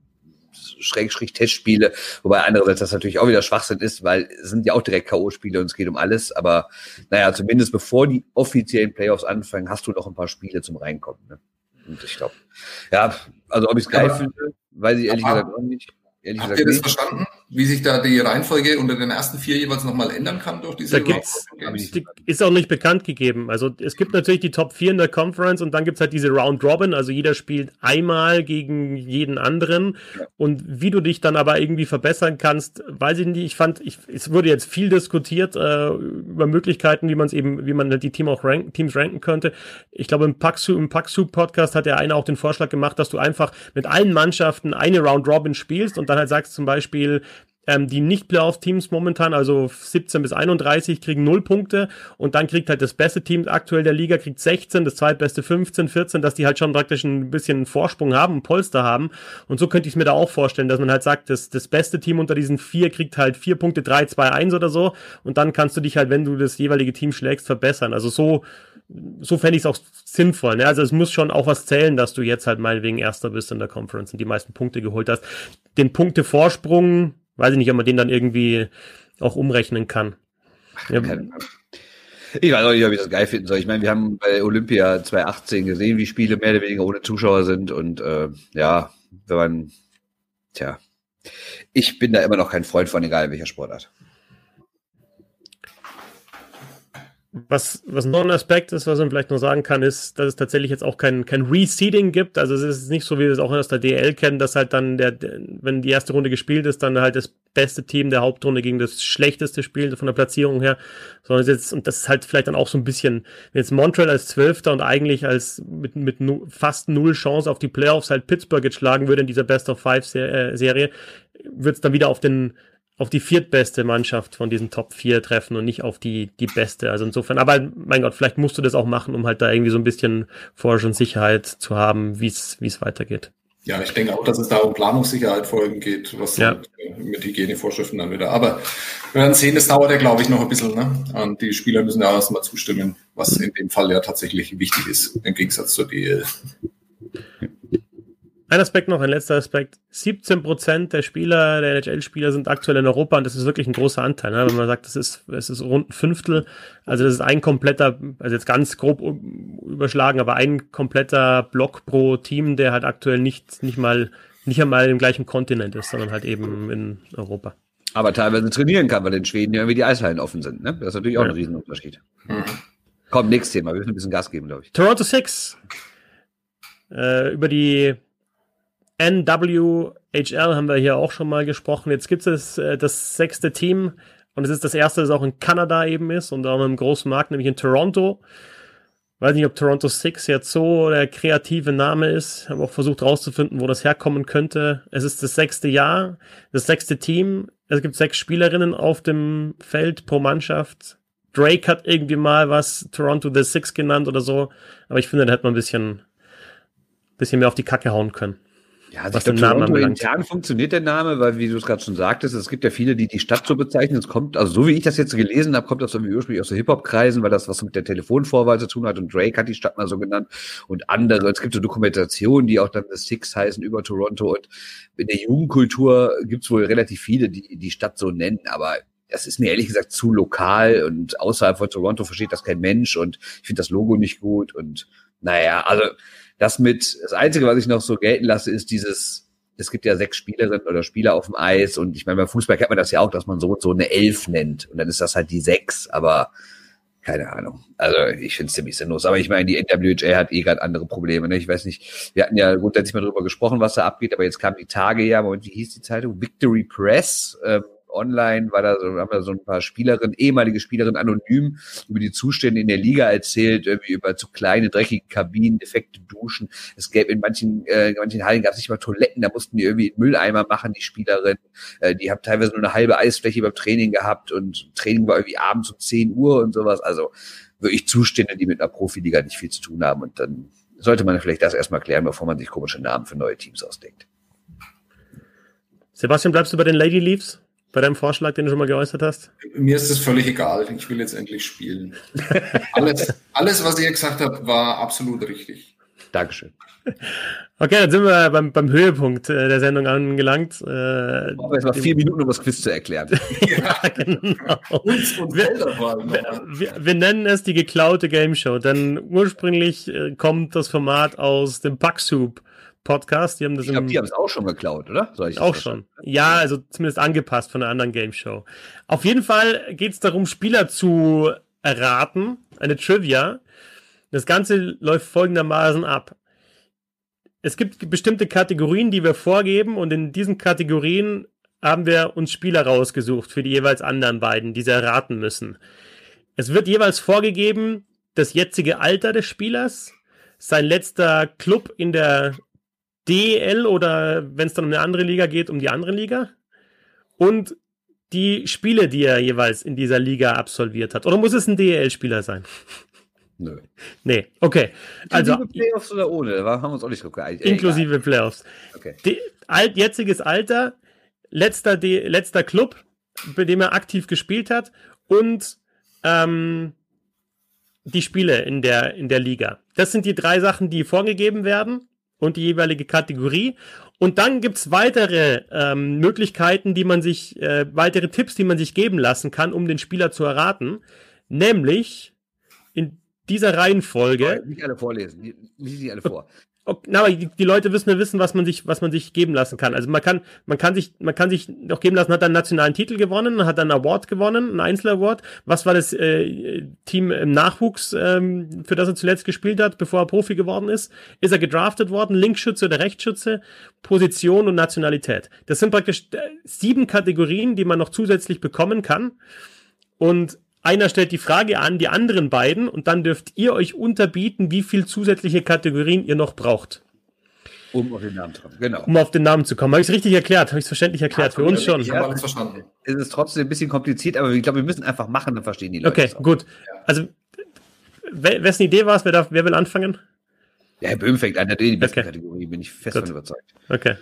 Schrägstrich Testspiele, wobei andererseits das natürlich auch wieder Schwachsinn ist, weil es sind ja auch direkt K.O.-Spiele und es geht um alles, aber naja, zumindest bevor die offiziellen Playoffs anfangen, hast du noch ein paar Spiele zum Reinkommen. Ne? Und ich glaube, ja, also ob ich es geil finde, weiß ich ehrlich gesagt auch nicht. Ehrlich Habt ihr das nicht. verstanden? Wie sich da die Reihenfolge unter den ersten vier jeweils nochmal ändern kann durch diese da gibt's, die Ist auch nicht bekannt gegeben. Also es gibt natürlich die Top 4 in der Conference und dann gibt's halt diese Round Robin, also jeder spielt einmal gegen jeden anderen. Ja. Und wie du dich dann aber irgendwie verbessern kannst, weiß ich nicht. Ich fand, ich, es wurde jetzt viel diskutiert äh, über Möglichkeiten, wie man es eben, wie man die Team auch rank, Teams ranken könnte. Ich glaube, im Paxu, im Paxu Podcast hat der eine auch den Vorschlag gemacht, dass du einfach mit allen Mannschaften eine Round Robin spielst und dann halt sagst zum Beispiel, ähm, die Nicht-Playoff-Teams momentan, also 17 bis 31, kriegen 0 Punkte und dann kriegt halt das beste Team aktuell der Liga, kriegt 16, das zweitbeste 15, 14, dass die halt schon praktisch ein bisschen Vorsprung haben, ein Polster haben. Und so könnte ich mir da auch vorstellen, dass man halt sagt, das, das beste Team unter diesen vier kriegt halt vier Punkte, 3, 2, 1 oder so. Und dann kannst du dich halt, wenn du das jeweilige Team schlägst, verbessern. Also so, so fände ich es auch sinnvoll. Ne? Also es muss schon auch was zählen, dass du jetzt halt meinetwegen Erster bist in der Conference und die meisten Punkte geholt hast. Den Punkte-Vorsprung Weiß ich nicht, ob man den dann irgendwie auch umrechnen kann. Ja. Ich weiß auch nicht, ob ich das geil finden soll. Ich meine, wir haben bei Olympia 2018 gesehen, wie Spiele mehr oder weniger ohne Zuschauer sind. Und äh, ja, wenn man, tja, ich bin da immer noch kein Freund von, egal welcher Sportart. Was, was noch ein Aspekt ist, was man vielleicht noch sagen kann, ist, dass es tatsächlich jetzt auch kein, kein Reseeding gibt. Also es ist nicht so, wie wir es auch aus der DL kennen, dass halt dann der, wenn die erste Runde gespielt ist, dann halt das beste Team der Hauptrunde gegen das schlechteste spielt von der Platzierung her. Sondern jetzt, und das ist halt vielleicht dann auch so ein bisschen, wenn jetzt Montreal als Zwölfter und eigentlich als mit, mit fast null Chance auf die Playoffs halt Pittsburgh jetzt schlagen würde in dieser Best of Five Serie, wird es dann wieder auf den auf die viertbeste Mannschaft von diesen Top 4 treffen und nicht auf die, die beste. Also insofern, aber mein Gott, vielleicht musst du das auch machen, um halt da irgendwie so ein bisschen Forschung und Sicherheit zu haben, wie es wie es weitergeht. Ja, ich denke auch, dass es da um Planungssicherheit folgen geht, was ja. mit Hygienevorschriften dann wieder. Aber wir werden sehen, das dauert ja, glaube ich, noch ein bisschen. Ne? Und die Spieler müssen ja erstmal zustimmen, was in dem Fall ja tatsächlich wichtig ist, im Gegensatz zur DL. Ein Aspekt noch, ein letzter Aspekt. 17 Prozent der Spieler, der NHL-Spieler sind aktuell in Europa und das ist wirklich ein großer Anteil. Ne? Wenn man sagt, das ist, es ist rund ein Fünftel, also das ist ein kompletter, also jetzt ganz grob überschlagen, aber ein kompletter Block pro Team, der halt aktuell nicht, nicht mal, nicht einmal im gleichen Kontinent ist, sondern halt eben in Europa. Aber teilweise trainieren kann, weil in Schweden ja irgendwie die Eishallen offen sind. Ne? Das ist natürlich auch ja. ein Riesenunterschied. Mhm. Komm, nächstes Thema. Wir müssen ein bisschen Gas geben, glaube ich. Toronto Six. Äh, über die NWHL haben wir hier auch schon mal gesprochen. Jetzt gibt es äh, das sechste Team und es ist das erste, das auch in Kanada eben ist und auch einem großen Markt, nämlich in Toronto. Weiß nicht, ob Toronto Six jetzt so der kreative Name ist. Habe auch versucht herauszufinden, wo das herkommen könnte. Es ist das sechste Jahr, das sechste Team. Es gibt sechs Spielerinnen auf dem Feld pro Mannschaft. Drake hat irgendwie mal was Toronto the Six genannt oder so. Aber ich finde, da hätte man ein bisschen, bisschen mehr auf die Kacke hauen können. Ja, also was ich glaube, Toronto intern funktioniert der Name, weil, wie du es gerade schon sagtest, es gibt ja viele, die die Stadt so bezeichnen. Es kommt, also so wie ich das jetzt gelesen habe, kommt das irgendwie ursprünglich aus so Hip-Hop-Kreisen, weil das was mit der Telefonvorwahl zu tun hat und Drake hat die Stadt mal so genannt und andere. Es gibt so Dokumentationen, die auch dann The Six heißen über Toronto und in der Jugendkultur gibt es wohl relativ viele, die die Stadt so nennen, aber das ist mir ehrlich gesagt zu lokal und außerhalb von Toronto versteht das kein Mensch und ich finde das Logo nicht gut und naja, also das mit, das Einzige, was ich noch so gelten lasse, ist dieses, es gibt ja sechs Spielerinnen oder Spieler auf dem Eis und ich meine, beim Fußball kennt man das ja auch, dass man so so eine Elf nennt und dann ist das halt die sechs, aber keine Ahnung. Also ich finde es ziemlich sinnlos. Aber ich meine, die NWHA hat eh gerade andere Probleme. Ne? Ich weiß nicht, wir hatten ja grundsätzlich mal drüber gesprochen, was da abgeht, aber jetzt kamen die Tage ja, Moment, wie hieß die Zeitung? Victory Press. Ähm, online, war da so, haben da so ein paar Spielerinnen, ehemalige Spielerinnen anonym über die Zustände in der Liga erzählt, irgendwie über zu kleine, dreckige Kabinen, defekte Duschen. Es gäbe in manchen, äh, in manchen Hallen gab es nicht mal Toiletten, da mussten die irgendwie Mülleimer machen, die Spielerinnen. Äh, die haben teilweise nur eine halbe Eisfläche beim Training gehabt und Training war irgendwie abends um 10 Uhr und sowas. Also wirklich Zustände, die mit einer Profiliga nicht viel zu tun haben. Und dann sollte man vielleicht das erstmal klären, bevor man sich komische Namen für neue Teams ausdenkt. Sebastian, bleibst du bei den Lady Leafs? Bei deinem Vorschlag, den du schon mal geäußert hast? Mir ist es völlig egal. Ich will jetzt endlich spielen. alles, alles, was ihr gesagt habt, war absolut richtig. Dankeschön. Okay, dann sind wir beim, beim Höhepunkt äh, der Sendung angelangt. Äh, Aber es war vier Minuten, um das Quiz zu erklären. ja, genau. Und, und wir, wir, wir, nennen es die geklaute Game Show, denn ursprünglich äh, kommt das Format aus dem Packsoup Podcast. Die haben das ich glaube, die haben es auch schon geklaut, oder? auch schon. Ja, also zumindest angepasst von einer anderen Game Show. Auf jeden Fall geht es darum, Spieler zu erraten, eine Trivia. Das Ganze läuft folgendermaßen ab. Es gibt bestimmte Kategorien, die wir vorgeben und in diesen Kategorien haben wir uns Spieler rausgesucht für die jeweils anderen beiden, die sie erraten müssen. Es wird jeweils vorgegeben, das jetzige Alter des Spielers, sein letzter Club in der DL oder wenn es dann um eine andere Liga geht, um die andere Liga. Und die Spiele, die er jeweils in dieser Liga absolviert hat. Oder muss es ein DL-Spieler sein? Nö. Nee, okay. Also, inklusive Playoffs oder ohne? Da haben wir uns auch nicht geeinigt. Inklusive Playoffs. Okay. Die, alt, jetziges Alter, letzter, D, letzter Club, bei dem er aktiv gespielt hat und ähm, die Spiele in der, in der Liga. Das sind die drei Sachen, die vorgegeben werden und die jeweilige Kategorie. Und dann gibt's weitere ähm, Möglichkeiten, die man sich, äh, weitere Tipps, die man sich geben lassen kann, um den Spieler zu erraten. Nämlich in dieser Reihenfolge. Nicht alle vorlesen, lies sie alle vor na, aber die, die, Leute müssen ja wissen, was man sich, was man sich geben lassen kann. Also man kann, man kann sich, man kann sich noch geben lassen, hat einen nationalen Titel gewonnen, hat einen Award gewonnen, einen Einzelaward. Was war das äh, Team im Nachwuchs, ähm, für das er zuletzt gespielt hat, bevor er Profi geworden ist? Ist er gedraftet worden? Linkschütze oder Rechtsschütze? Position und Nationalität. Das sind praktisch äh, sieben Kategorien, die man noch zusätzlich bekommen kann. Und einer stellt die Frage an, die anderen beiden, und dann dürft ihr euch unterbieten, wie viel zusätzliche Kategorien ihr noch braucht. Um auf den Namen zu kommen, genau. Um auf den Namen zu kommen. Habe ich es richtig erklärt? Habe ich es verständlich erklärt? Ja, Für uns schon. Ich habe alles verstanden. Es ist trotzdem ein bisschen kompliziert, aber ich glaube, wir müssen einfach machen, dann verstehen die Leute. Okay, gut. Also, wessen Idee war es? Wer, darf, wer will anfangen? Ja, Herr Böhm fängt an, der die beste okay. Kategorie, bin ich fest davon überzeugt. Okay.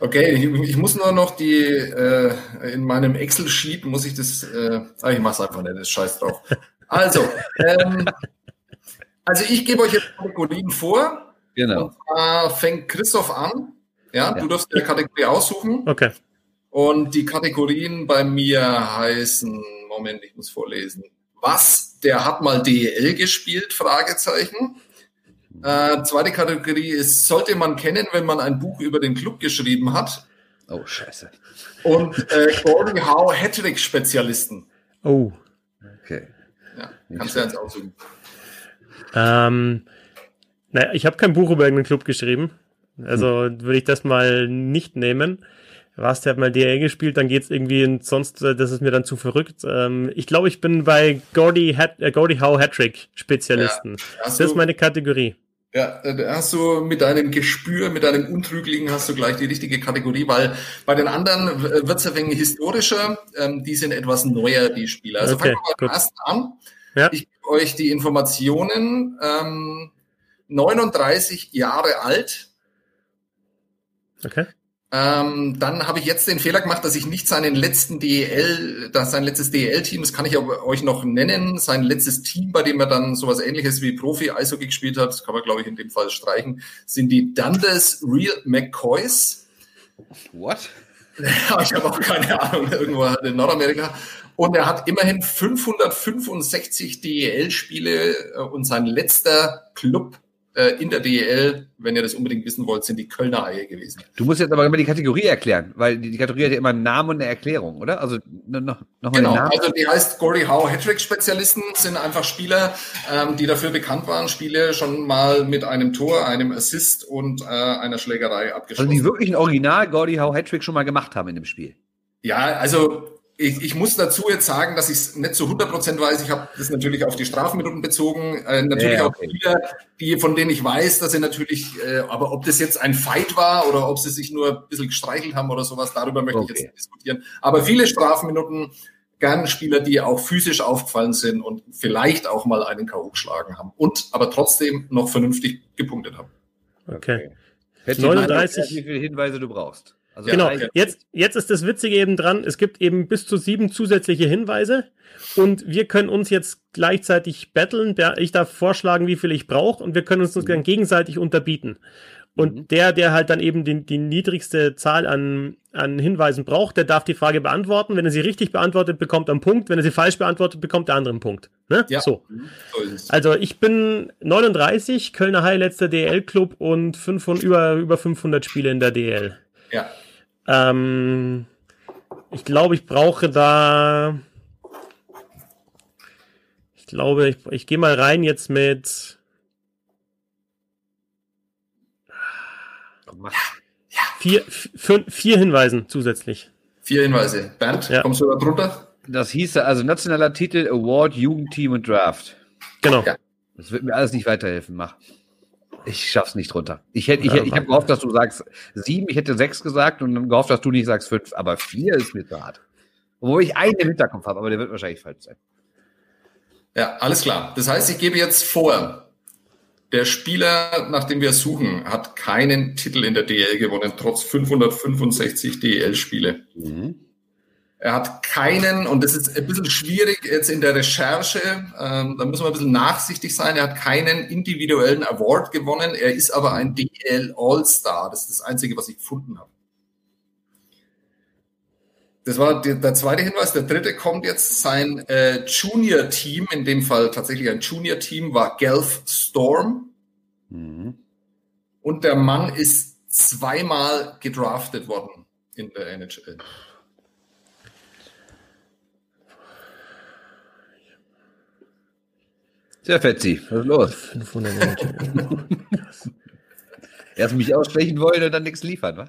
Okay, ich, ich, muss nur noch die, äh, in meinem Excel-Sheet muss ich das, äh, ah, ich mach's einfach nicht, das scheiß drauf. Also, ähm, also ich gebe euch jetzt Kategorien vor Genau. Und zwar fängt Christoph an. Ja, ja. du darfst die Kategorie aussuchen. Okay. Und die Kategorien bei mir heißen, Moment, ich muss vorlesen. Was? Der hat mal DEL gespielt? Fragezeichen. Äh, zweite Kategorie ist, sollte man kennen, wenn man ein Buch über den Club geschrieben hat. Oh, scheiße. Und äh, Gordon Howe Hattrick-Spezialisten. Oh. Okay. Ja, kannst du ja jetzt aussuchen. Ähm, naja, ich habe kein Buch über irgendeinen Club geschrieben. Also hm. würde ich das mal nicht nehmen. Was, der hat mal DL gespielt, dann geht's irgendwie in sonst, äh, das ist mir dann zu verrückt. Ähm, ich glaube, ich bin bei Gordy, Hat, äh, Gordy Howe Hattrick Spezialisten. Ja, das ist meine Kategorie. Ja, da hast du mit deinem Gespür, mit deinem Untrüglichen hast du gleich die richtige Kategorie, weil bei den anderen wird's ein wenig historischer, ähm, die sind etwas neuer, die Spieler. Also okay, fangen wir mal beim ersten an. Ja. Ich gebe euch die Informationen. Ähm, 39 Jahre alt. Okay. Ähm, dann habe ich jetzt den Fehler gemacht, dass ich nicht seinen letzten DEL, das sein letztes DEL-Team, das kann ich aber euch noch nennen, sein letztes Team, bei dem er dann sowas ähnliches wie Profi-Eishockey gespielt hat, kann man glaube ich in dem Fall streichen, sind die Dundas Real McCoys. What? Ja, ich habe auch keine Ahnung, irgendwo in Nordamerika. Und er hat immerhin 565 DEL-Spiele äh, und sein letzter Club in der DEL, wenn ihr das unbedingt wissen wollt, sind die Kölner Haie gewesen. Du musst jetzt aber immer die Kategorie erklären, weil die, Kategorie hat ja immer einen Namen und eine Erklärung, oder? Also noch, noch mal Genau, also die heißt Gory Howe Hattrick Spezialisten sind einfach Spieler, ähm, die dafür bekannt waren, Spiele schon mal mit einem Tor, einem Assist und äh, einer Schlägerei abgeschlossen. Also die wirklich ein Original Gordy Howe Hattrick schon mal gemacht haben in dem Spiel. Ja, also ich, ich muss dazu jetzt sagen, dass ich es nicht zu 100 Prozent weiß. Ich habe das natürlich auf die Strafminuten bezogen. Äh, natürlich ja, okay. auch Spieler, die, von denen ich weiß, dass sie natürlich, äh, aber ob das jetzt ein Fight war oder ob sie sich nur ein bisschen gestreichelt haben oder sowas, darüber möchte okay. ich jetzt nicht diskutieren. Aber viele Strafminuten, gern Spieler, die auch physisch aufgefallen sind und vielleicht auch mal einen K.O. geschlagen haben und aber trotzdem noch vernünftig gepunktet haben. Okay. okay. 39. Wie viele Hinweise du brauchst. Also genau, jetzt, jetzt ist das Witzige eben dran, es gibt eben bis zu sieben zusätzliche Hinweise und wir können uns jetzt gleichzeitig battlen. Ich darf vorschlagen, wie viel ich brauche und wir können uns mhm. dann gegenseitig unterbieten. Und mhm. der, der halt dann eben die, die niedrigste Zahl an, an Hinweisen braucht, der darf die Frage beantworten. Wenn er sie richtig beantwortet, bekommt er einen Punkt. Wenn er sie falsch beantwortet, bekommt der andere einen Punkt. Ne? Ja. So. Mhm. so also ich bin 39, Kölner High, letzter DL-Club und 500, über, über 500 Spiele in der DL. Ja. Ähm, ich glaube, ich brauche da. Ich glaube, ich, ich gehe mal rein jetzt mit. Vier, vier, vier Hinweisen zusätzlich. Vier Hinweise. Bernd, ja. kommst du da drunter? Das hieße also nationaler Titel, Award, Jugendteam und Draft. Genau. Ja. Das wird mir alles nicht weiterhelfen. Mach. Ich schaff's nicht drunter. Ich hätte, ich, ich habe gehofft, dass du sagst sieben, ich hätte sechs gesagt und dann gehofft, dass du nicht sagst fünf, aber vier ist mir zu hart. Obwohl ich einen im Hinterkopf habe, aber der wird wahrscheinlich falsch sein. Ja, alles klar. Das heißt, ich gebe jetzt vor, der Spieler, nach dem wir suchen, hat keinen Titel in der DL gewonnen, trotz 565 DL-Spiele. Mhm. Er hat keinen, und das ist ein bisschen schwierig jetzt in der Recherche, ähm, da müssen wir ein bisschen nachsichtig sein, er hat keinen individuellen Award gewonnen, er ist aber ein DL All-Star. Das ist das Einzige, was ich gefunden habe. Das war die, der zweite Hinweis. Der dritte kommt jetzt. Sein äh, Junior-Team, in dem Fall tatsächlich ein Junior-Team, war Guelph Storm. Mhm. Und der Mann ist zweimal gedraftet worden in der NHL. Sehr Fetzi, was ist los? 500 Erst mich aussprechen wollen und dann nichts liefern, wa?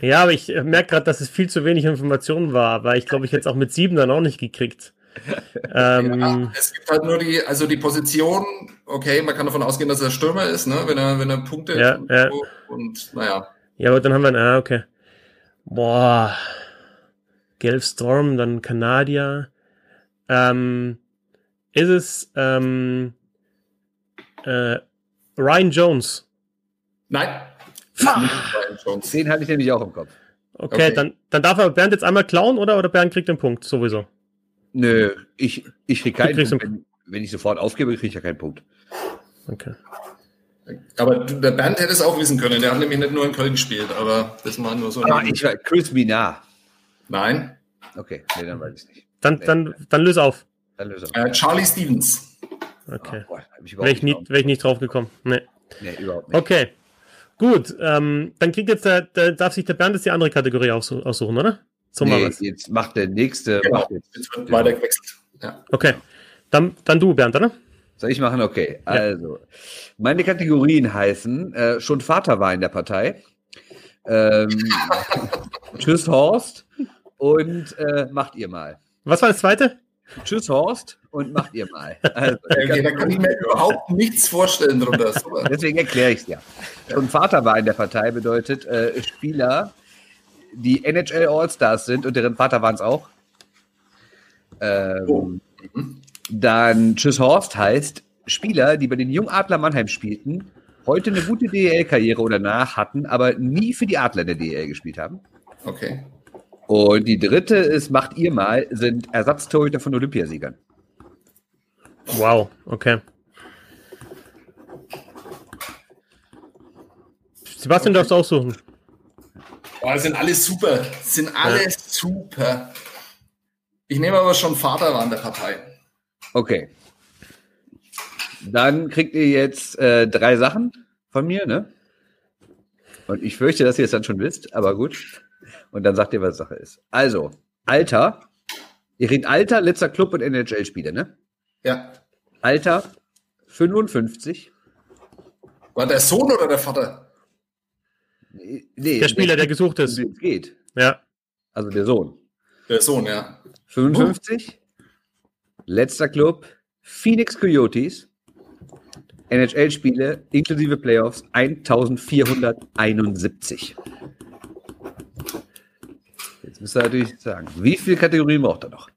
Ja, aber ich merke gerade, dass es viel zu wenig Informationen war, weil ich glaube, ich hätte es auch mit sieben dann auch nicht gekriegt. ähm, ja, es gibt halt nur die, also die Position okay, man kann davon ausgehen, dass er Stürmer ist, ne? wenn er, wenn er punktet. Ja, und, ja. So. und naja. Ja, aber dann haben wir, ah, okay. Boah. Gelf Storm, dann Kanadier. Ähm, ist es ähm, äh, Ryan Jones? Nein. Den hatte ich nämlich auch im Kopf. Okay, Okay. Dann, dann darf er Bernd jetzt einmal klauen, oder? Oder Bernd kriegt den Punkt, sowieso. Nö, ich, ich krieg keinen Punkt. Wenn, wenn ich sofort aufgebe, kriege ich ja keinen Punkt. Okay. Aber der Bernd hätte es auch wissen können. Der hat nämlich nicht nur in Köln gespielt, aber das war nur so. Ah, ich war Chris Minar. Nein. Okay, nee, dann weiß ich nicht. Dann, dann, dann löse auf. Löse Äh, Charlie Stevens. Okay. Oh, ich Wäre ich, nicht, wär ich nicht drauf gekommen. Nee. Nee, überhaupt nicht. Okay. Gut, ähm, dann kriegt jetzt der, der, darf sich der Bernd jetzt die andere Kategorie aussu- aussuchen, oder? So machen nee, jetzt macht der nächste. Genau. Macht jetzt. Jetzt wird weiter gewechselt. Ja. Okay. Dann, dann du, Bernd, oder? Soll ich machen? Okay. Also, meine Kategorien heißen, äh, schon Vater war in der Partei. Ähm, Tschüss Horst und äh, macht ihr mal. Was war das zweite? Tschüss Horst und macht ihr mal. Also, Okay, da kann ich mir überhaupt nichts vorstellen drunter. Deswegen erkläre ich es ja. Schon Vater war in der Partei bedeutet äh, Spieler, die NHL All-Stars sind und deren Vater waren es auch. Ähm, Oh. Dann Tschüss Horst heißt Spieler, die bei den Jungadler Mannheim spielten, heute eine gute DEL-Karriere oder nach hatten, aber nie für die Adler in der DEL gespielt haben. Okay. Und die dritte ist, macht ihr mal, sind Ersatztorhüter von Olympiasiegern. Wow, okay. Sebastian darfst du aussuchen. Boah, sind alle super. Sind alle Ja. super. Ich nehme aber schon Vater war in der Partei. Okay. Dann kriegt ihr jetzt äh, drei Sachen von mir, ne? Und ich fürchte, dass ihr es dann schon wisst, aber gut. Und dann sagt ihr, was Sache ist. Also, Alter. Ihr redet Alter, letzter Club und NHL-Spieler, ne? Ja. Alter 55. War der Sohn oder der Vater? Nee, nee, Der Spieler, der gesucht ist. Es geht. Ja. Also der Sohn. Der Sohn, ja. 55. Letzter Club. Phoenix Coyotes. NHL-Spiele inklusive Playoffs 1471. Jetzt müsst ihr natürlich sagen, wie viele Kategorien braucht er noch?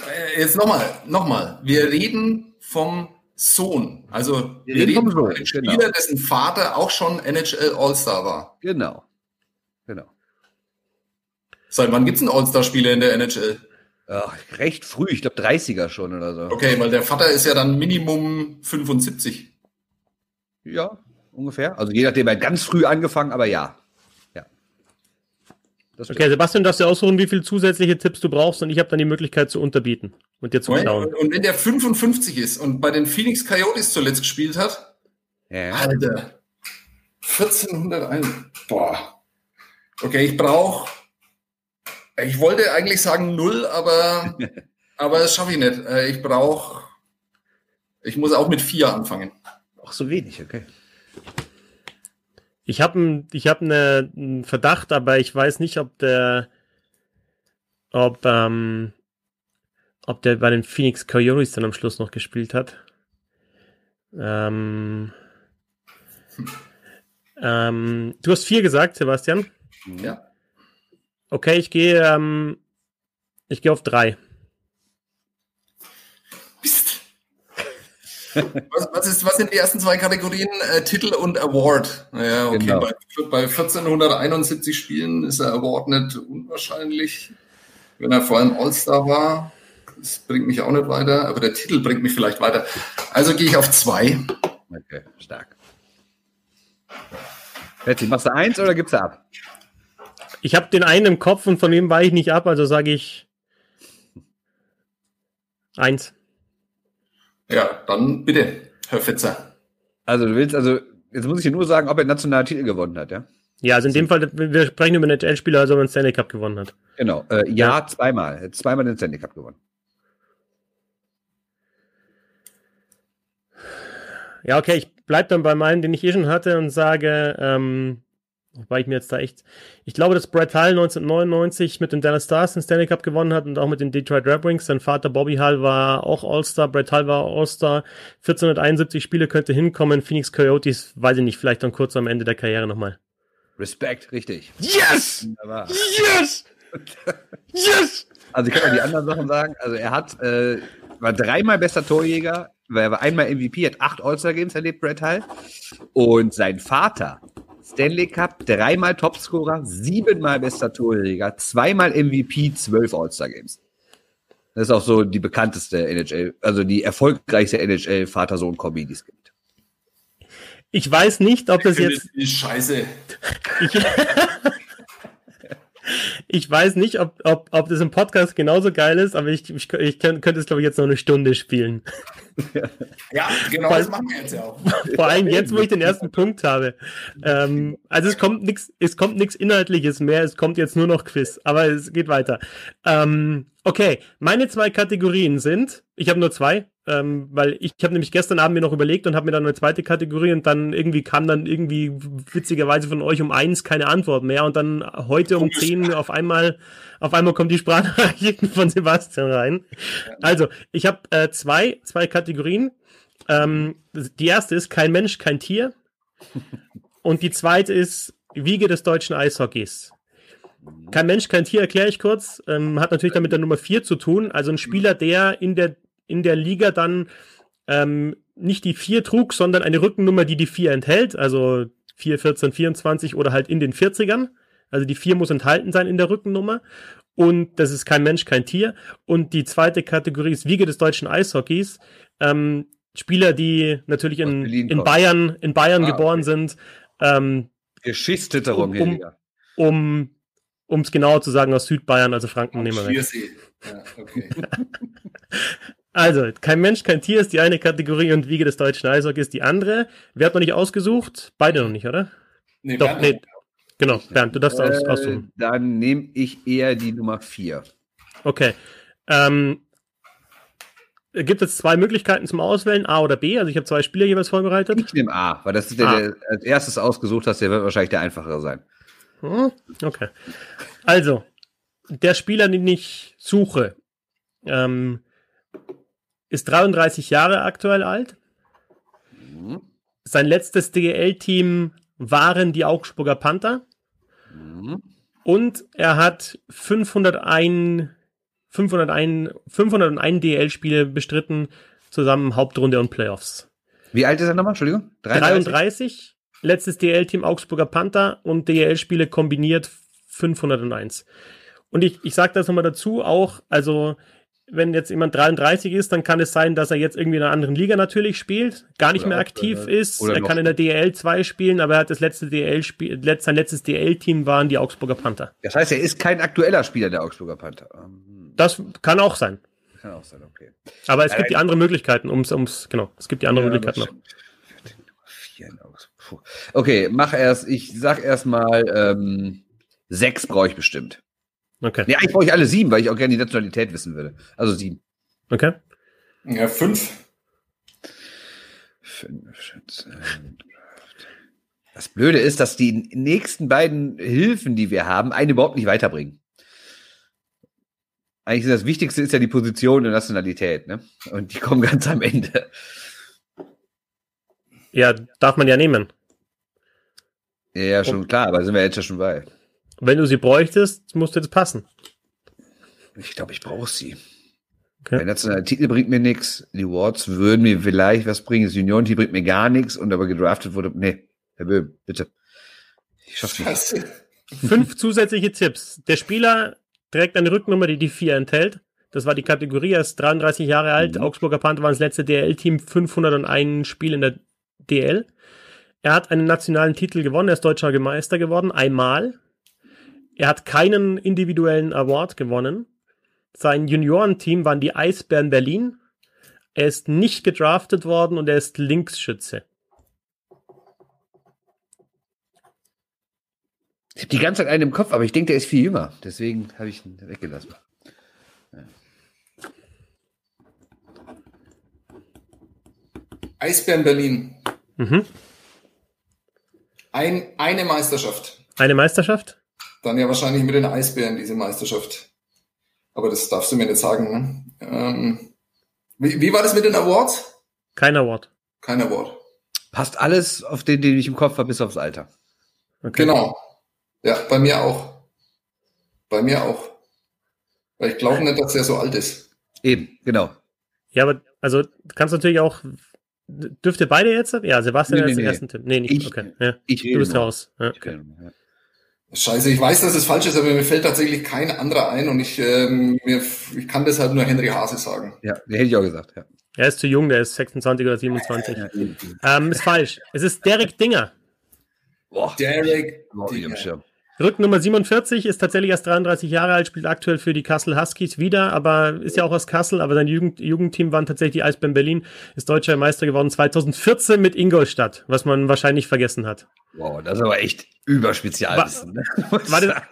Äh, Jetzt nochmal, nochmal. Wir reden vom Sohn. Also wir, reden vom reden von Sohn, einem genau. Spieler, dessen Vater auch schon NHL All-Star war. Genau. Genau. Seit wann gibt es einen All-Star-Spieler in der NHL? Ach, recht früh, ich glaube 30er schon oder so. Okay, weil der Vater ist ja dann Minimum 75. Ja, ungefähr. Also je nachdem, er hat ganz früh angefangen, aber. Ja. Das Okay, Sebastian, darfst du aussuchen, wie viele zusätzliche Tipps du brauchst und ich habe dann die Möglichkeit zu unterbieten und dir zu klauen. Und, und wenn der 55 ist und bei den Phoenix Coyotes zuletzt gespielt hat, Ja. Alter, 1401. Boah. Okay, ich brauche. Ich wollte eigentlich sagen null, aber, aber das schaffe ich nicht. Äh, Ich brauche. Ich muss auch mit vier anfangen. Ach, so wenig, okay. Ich habe ich hab ne, einen Verdacht, aber ich weiß nicht, ob der, ob, ähm, ob der bei den Phoenix Coyotes dann am Schluss noch gespielt hat. Ähm, ähm, du hast vier gesagt, Sebastian. Ja. Okay, ich gehe, ähm, ich gehe auf drei. Was, was, ist, was sind die ersten zwei Kategorien? Äh, Titel und Award. Naja, okay. Genau. Bei, bei 1471 Spielen ist der Award nicht unwahrscheinlich. Wenn er vor allem All-Star war, das bringt mich auch nicht weiter, aber der Titel bringt mich vielleicht weiter. Also gehe ich auf zwei. Okay, stark. Betsy, machst du eins oder gibst du ab? Ich habe den einen im Kopf und von dem weiche ich nicht ab, also sage ich eins. Ja, dann bitte, Herr Fetzer. Also du willst, also, jetzt muss ich dir nur sagen, ob er einen nationalen Titel gewonnen hat, ja? Ja, also in dem Fall, wir sprechen über einen NHL-Spieler, also wenn er einen Stanley Cup gewonnen hat. Genau. Äh, ja, zweimal. Er hat zweimal den Stanley Cup gewonnen. Ja, okay, ich bleib dann bei meinem, den ich eh schon hatte und sage, ähm, Wobei ich mir jetzt da echt, ich glaube, dass Brett Hull 1999 mit den Dallas Stars den Stanley Cup gewonnen hat und auch mit den Detroit Red Wings. Sein Vater Bobby Hull war auch All-Star, Brett Hull war All-Star. 1471 Spiele könnte hinkommen. Phoenix Coyotes, weiß ich nicht, vielleicht dann kurz am Ende der Karriere nochmal. Respekt, richtig. Yes! Wunderbar. Yes! yes! Also ich kann mal die anderen Sachen sagen. Also er hat, äh, war dreimal bester Torjäger, weil er war einmal MVP, hat acht All-Star-Games erlebt, Brett Hull. Und sein Vater Stanley Cup, dreimal Topscorer, siebenmal bester Torjäger, zweimal MVP, zwölf All-Star-Games. Das ist auch so die bekannteste NHL, also die erfolgreichste NHL-Vater-Sohn-Kombi, die es gibt. Ich weiß nicht, ob das jetzt. Scheiße. Ich, ich weiß nicht, ob, ob, ob das im Podcast genauso geil ist, aber ich, ich, ich könnte es, glaube ich, jetzt noch eine Stunde spielen. Ja, genau, vor, das machen wir jetzt ja auch. Vor allem jetzt, wo ich den ersten Punkt habe. Ähm, also es kommt nichts, es kommt nichts Inhaltliches mehr, es kommt jetzt nur noch Quiz, aber es geht weiter. Ähm, okay, meine zwei Kategorien sind, ich habe nur zwei, ähm, weil ich habe nämlich gestern Abend mir noch überlegt und habe mir dann eine zweite Kategorie und dann irgendwie kam dann irgendwie witzigerweise von euch um eins keine Antwort mehr und dann heute um zehn auf einmal auf einmal kommt die Sprachnachrichten von Sebastian rein. Also ich habe äh, zwei zwei Kategorien. Ähm, die erste ist kein Mensch, kein Tier und die zweite ist Wiege des deutschen Eishockeys. Kein Mensch, kein Tier, erkläre ich kurz. Ähm, hat natürlich damit der Nummer vier zu tun. Also ein Spieler, der in der in der Liga dann ähm, nicht die 4 trug, sondern eine Rückennummer, die die 4 enthält, also 4, 14, 24 oder halt in den 40ern. Also die 4 muss enthalten sein in der Rückennummer. Und das ist kein Mensch, kein Tier. Und die zweite Kategorie ist Wiege des deutschen Eishockeys. Ähm, Spieler, die natürlich in, in Bayern, in Bayern ah, geboren okay. sind. Ähm, Geschichtstäterung, um, um, um es genauer zu sagen, aus Südbayern, also Franken nehmen wir weg. Ja, okay. Also, kein Mensch, kein Tier ist die eine Kategorie und Wiege des deutschen Eishockey ist die andere. Wer hat noch nicht ausgesucht? Beide noch nicht, oder? Nee, Doch, nee. Genau, Bernd, du darfst äh, aus, aussuchen. Dann nehme ich eher die Nummer vier. Okay. Ähm, gibt es zwei Möglichkeiten zum Auswählen, A oder B? Also ich habe zwei Spiele jeweils vorbereitet. Ich nehme A, weil das ist der, der als erstes ausgesucht hast, der wird wahrscheinlich der einfachere sein. Hm, okay. Also, der Spieler, den ich suche, ähm, ist 33 Jahre aktuell alt. Mhm. Sein letztes DEL-Team waren die Augsburger Panther. Mhm. Und er hat 501, 501, 501 DEL-Spiele bestritten, zusammen Hauptrunde und Playoffs. Wie alt ist er nochmal? Entschuldigung? 33. 33 letztes DEL-Team Augsburger Panther und DEL-Spiele kombiniert 501. Und ich, ich sage das nochmal dazu auch, also wenn jetzt jemand 33 ist, dann kann es sein, dass er jetzt irgendwie in einer anderen Liga natürlich spielt, gar nicht oder mehr aktiv äh, ist. Er kann in der DL 2 spielen, aber er hat das letzte DL-Spiel, sein letztes DL-Team waren die Augsburger Panther. Das heißt, er ist kein aktueller Spieler der Augsburger Panther. Ähm, das kann auch sein. Kann auch sein, okay. Aber es gibt die anderen Möglichkeiten, ums, ums, genau, es gibt die anderen ja, Möglichkeiten noch. Okay, mach erst, ich sag erst mal, ähm, sechs brauche ich bestimmt. Okay. Nee, eigentlich brauche ich alle sieben, weil ich auch gerne die Nationalität wissen würde. Also sieben. Okay. Ja, fünf. Fünf. Das Blöde ist, dass die nächsten beiden Hilfen, die wir haben, einen überhaupt nicht weiterbringen. Eigentlich ist das Wichtigste ist ja die Position und Nationalität, ne? Und die kommen ganz am Ende. Ja, darf man ja nehmen. Ja, schon klar, aber sind wir jetzt ja schon bei. Wenn du sie bräuchtest, musst du jetzt passen. Ich glaube, ich brauche sie. Okay. Der nationale Titel bringt mir nichts. Die Awards würden mir vielleicht was bringen. Das Junioren-Team bringt mir gar nichts. Und aber gedraftet wurde, nee, Herr Böhm, bitte. Ich schaff's nicht. Fünf zusätzliche Tipps. Der Spieler trägt eine Rücknummer, die die vier enthält. Das war die Kategorie. Er ist 33 Jahre alt. Mhm. Augsburger Panther war das letzte DL-Team. 501 Spiel in der DL. Er hat einen nationalen Titel gewonnen. Er ist deutscher Meister geworden. Einmal. Er hat keinen individuellen Award gewonnen. Sein Juniorenteam waren die Eisbären Berlin. Er ist nicht gedraftet worden und er ist Linksschütze. Ich habe die ganze Zeit einen im Kopf, aber ich denke, der ist viel jünger. Deswegen habe ich ihn weggelassen. Ja. Eisbären Berlin. Mhm. Ein, eine Meisterschaft. Eine Meisterschaft? Dann ja wahrscheinlich mit den Eisbären, diese Meisterschaft. Aber das darfst du mir nicht sagen. Ne? Ähm, wie, wie war das mit den Awards? Kein Award. Kein Award. Passt alles auf den, den ich im Kopf habe, bis aufs Alter. Okay. Genau. Ja, bei mir auch. Bei mir auch. Weil ich glaube nicht, dass er so alt ist. Eben, genau. Ja, aber also kannst natürlich auch. Dürfte beide jetzt? Ja, Sebastian nee, nee, nee. ersten Tipp. Nee, nicht. Ich, okay. Ja. ich du bist raus. Ja, okay. Scheiße, ich weiß, dass es falsch ist, aber mir fällt tatsächlich kein anderer ein und ich, ähm, mir, ich kann deshalb nur Henry Hase sagen. Ja, der hätte ich auch gesagt, ja. Er ist zu jung, der ist 26 oder 27. Ja, ähm, ist falsch. Es ist Derek Dinger. Boah. Derek Dinger. Rücknummer 47 ist tatsächlich erst 33 Jahre alt, spielt aktuell für die Kassel Huskies wieder, aber ist ja auch aus Kassel, aber sein Jugend, Jugendteam waren tatsächlich die Eisbären Berlin, ist deutscher Meister geworden 2014 mit Ingolstadt, was man wahrscheinlich vergessen hat. Wow, das ist aber echt überspezialwissen. Ne? War, das,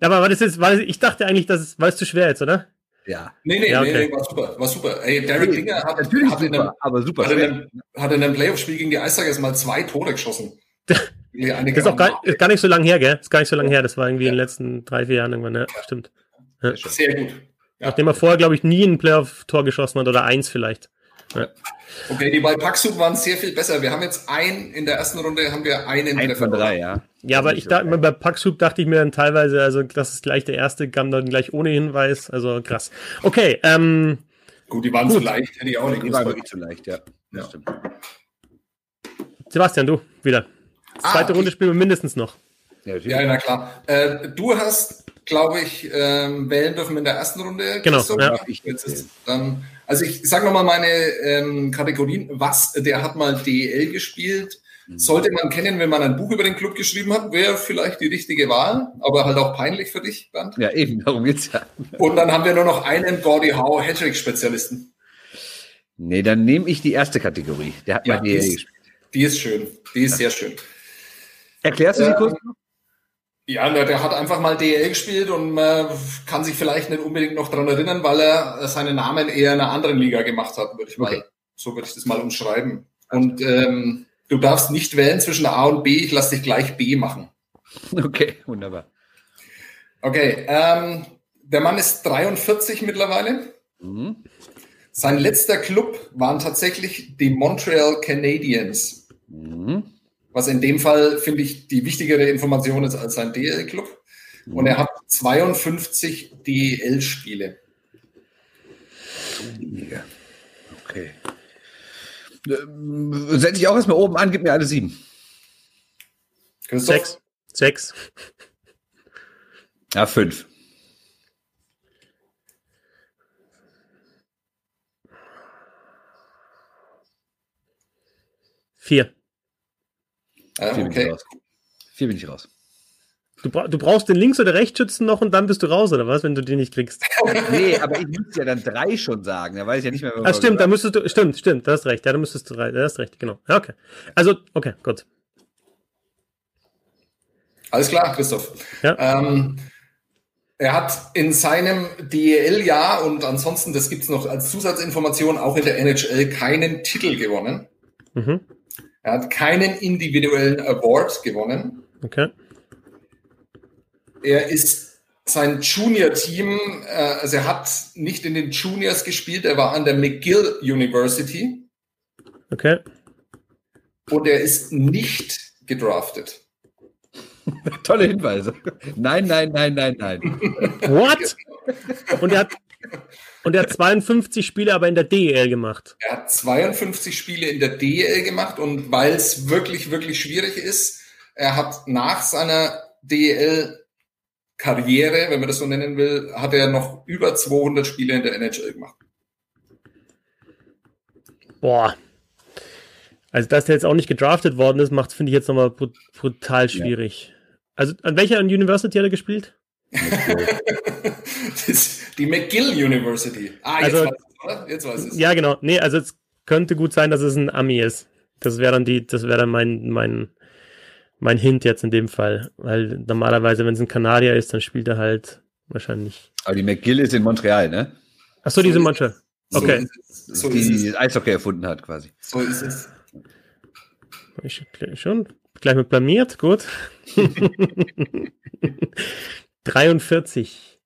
aber war das jetzt, war das, ich dachte eigentlich, das ist, war es zu schwer jetzt, oder? Ja. Nee, nee, ja, okay. nee, war super, war super. Ey, Derek nee, Dinger hat, natürlich hat, super, in einem, aber super hat, in einem, hat in einem Playoff-Spiel gegen die Eistigers mal zwei Tore geschossen. das ist auch gar, ist gar nicht so lange her, gell? Ist gar nicht so lange her. Das war irgendwie ja. in den letzten drei, vier Jahren irgendwann, ne? Stimmt. Ja. Sehr gut. Ja. Nachdem er vorher, glaube ich, nie ein Playoff-Tor geschossen hat oder eins vielleicht. Ja. Okay, die bei Paxuk waren sehr viel besser. Wir haben jetzt einen, in der ersten Runde haben wir einen Ein von drei, ja. Ja, aber ich dachte, bei Paxuk dachte ich mir dann teilweise, also das ist gleich der erste, kam dann gleich ohne Hinweis, also krass. Okay, ähm. Gut, die waren gut. zu leicht, hätte ich auch nicht Die waren wirklich zu leicht, ja. ja. Stimmt. Sebastian, du, wieder. Zweite ah, Runde spielen wir mindestens noch. Ja, ja na klar. Äh, du hast, glaube ich, ähm, wählen dürfen in der ersten Runde. Genau. Ja. Ich, dann, also ich sage nochmal meine ähm, Kategorien. Was, der hat mal DEL gespielt. Mhm. Sollte man kennen, wenn man ein Buch über den Club geschrieben hat, wäre vielleicht die richtige Wahl, aber halt auch peinlich für dich, Bernd. Ja, eben, darum geht's ja. Und dann haben wir nur noch einen Gordy Howe Hattrick-Spezialisten. Nee, dann nehme ich die erste Kategorie. Der hat ja, mal DEL gespielt. Die ist schön. Die ist ja. sehr schön. Erklärst du sie kurz? Ja, der hat einfach mal DL gespielt und man kann sich vielleicht nicht unbedingt noch daran erinnern, weil er seinen Namen eher in einer anderen Liga gemacht hat, würde ich mal, okay. so würde ich das mal umschreiben. Und ähm, du darfst nicht wählen zwischen A und B, ich lasse dich gleich B machen. Okay, wunderbar. Okay, ähm, der Mann ist 43 mittlerweile. Mhm. Sein letzter Club waren tatsächlich die Montreal Canadiens. Mhm was in dem Fall, finde ich, die wichtigere Information ist als sein DL-Club. Und er hat 52 DL-Spiele. Okay. Äh, setze ich auch erstmal oben an, gib mir alle sieben. Christoph? Sechs. Sechs. Ja, fünf. Vier. Ja, Vier, okay. bin Vier bin ich raus. Du, bra du, brauchst den Links- oder Rechtsschützen noch und dann bist du raus, oder was, wenn du den nicht kriegst? nee, aber ich müsste ja dann drei schon sagen. Da weiß ich ja nicht mehr, was Ah, stimmt, da müsstest du, stimmt, stimmt, da hast recht. Ja, da müsstest du drei, da hast recht, genau. Ja, okay. Also, okay, gut. Alles klar, Christoph. Ja. Ähm, er hat in seinem DEL-Jahr und ansonsten, das gibt es noch als Zusatzinformation, auch in der NHL keinen Titel gewonnen. Mhm. Er hat keinen individuellen Award gewonnen. Okay. Er ist sein Junior-Team, äh, also er hat nicht in den Juniors gespielt, er war an der McGill University. Okay. Und er ist nicht gedraftet. Tolle Hinweise. Nein, nein, nein, nein, nein. What? Und er hat und er hat 52 Spiele aber in der DEL gemacht. Er hat 52 Spiele in der DEL gemacht und weil es wirklich, wirklich schwierig ist, er hat nach seiner DEL-Karriere, wenn man das so nennen will, hat er noch über 200 Spiele in der NHL gemacht. Boah. Also, dass der jetzt auch nicht gedraftet worden ist, macht, finde ich jetzt nochmal brutal schwierig. Ja. Also, an welcher University hat er gespielt? die McGill University. Ah, jetzt also, weiß ich oder? Jetzt weiß ich Ja, genau. Nee, also es könnte gut sein, dass es ein Ami ist. Das wäre dann die, das wäre dann mein, mein, mein Hint jetzt in dem Fall. Weil normalerweise, wenn es ein Kanadier ist, dann spielt er halt wahrscheinlich. Aber die McGill ist in Montreal, ne? Achso, so diese Montreal. Okay. So, so die Eishockey erfunden hat, quasi. So ist es. Ich schon. gleich mit blamiert, gut. 43.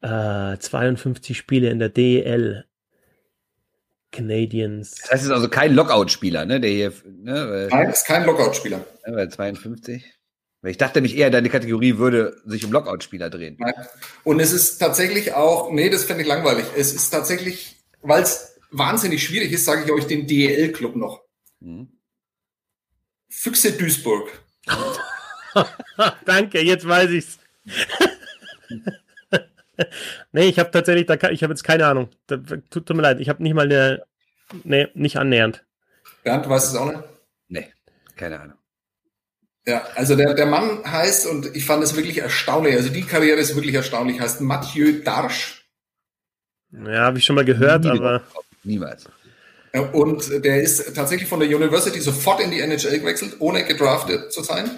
Äh, 52 Spiele in der DEL. Canadiens. Das heißt, es ist also kein Lockout-Spieler, ne? Der hier, ne? Nein, ist kein Lockout-Spieler. Ja, bei 52. Ich dachte nämlich eher, deine Kategorie würde sich um Lockout-Spieler drehen. Nein. Und es ist tatsächlich auch, nee, das fände ich langweilig. Es ist tatsächlich, weil es wahnsinnig schwierig ist, sage ich euch den DEL-Club noch. Hm. Füchse Duisburg. Danke, jetzt weiß ich's. nee, ich habe tatsächlich, da ich habe jetzt keine Ahnung. Da, tut, tut, mir leid, ich habe nicht mal eine, nee, nicht annähernd. Bernd, du weißt es auch nicht? Nee, keine Ahnung. Ja, also der, der Mann heißt, und ich fand es wirklich erstaunlich, also die Karriere ist wirklich erstaunlich, heißt Mathieu Darsch. Ja, habe ich schon mal gehört, Niemals. aber. Niemals. Und der ist tatsächlich von der University sofort in die NHL gewechselt, ohne gedraftet zu sein.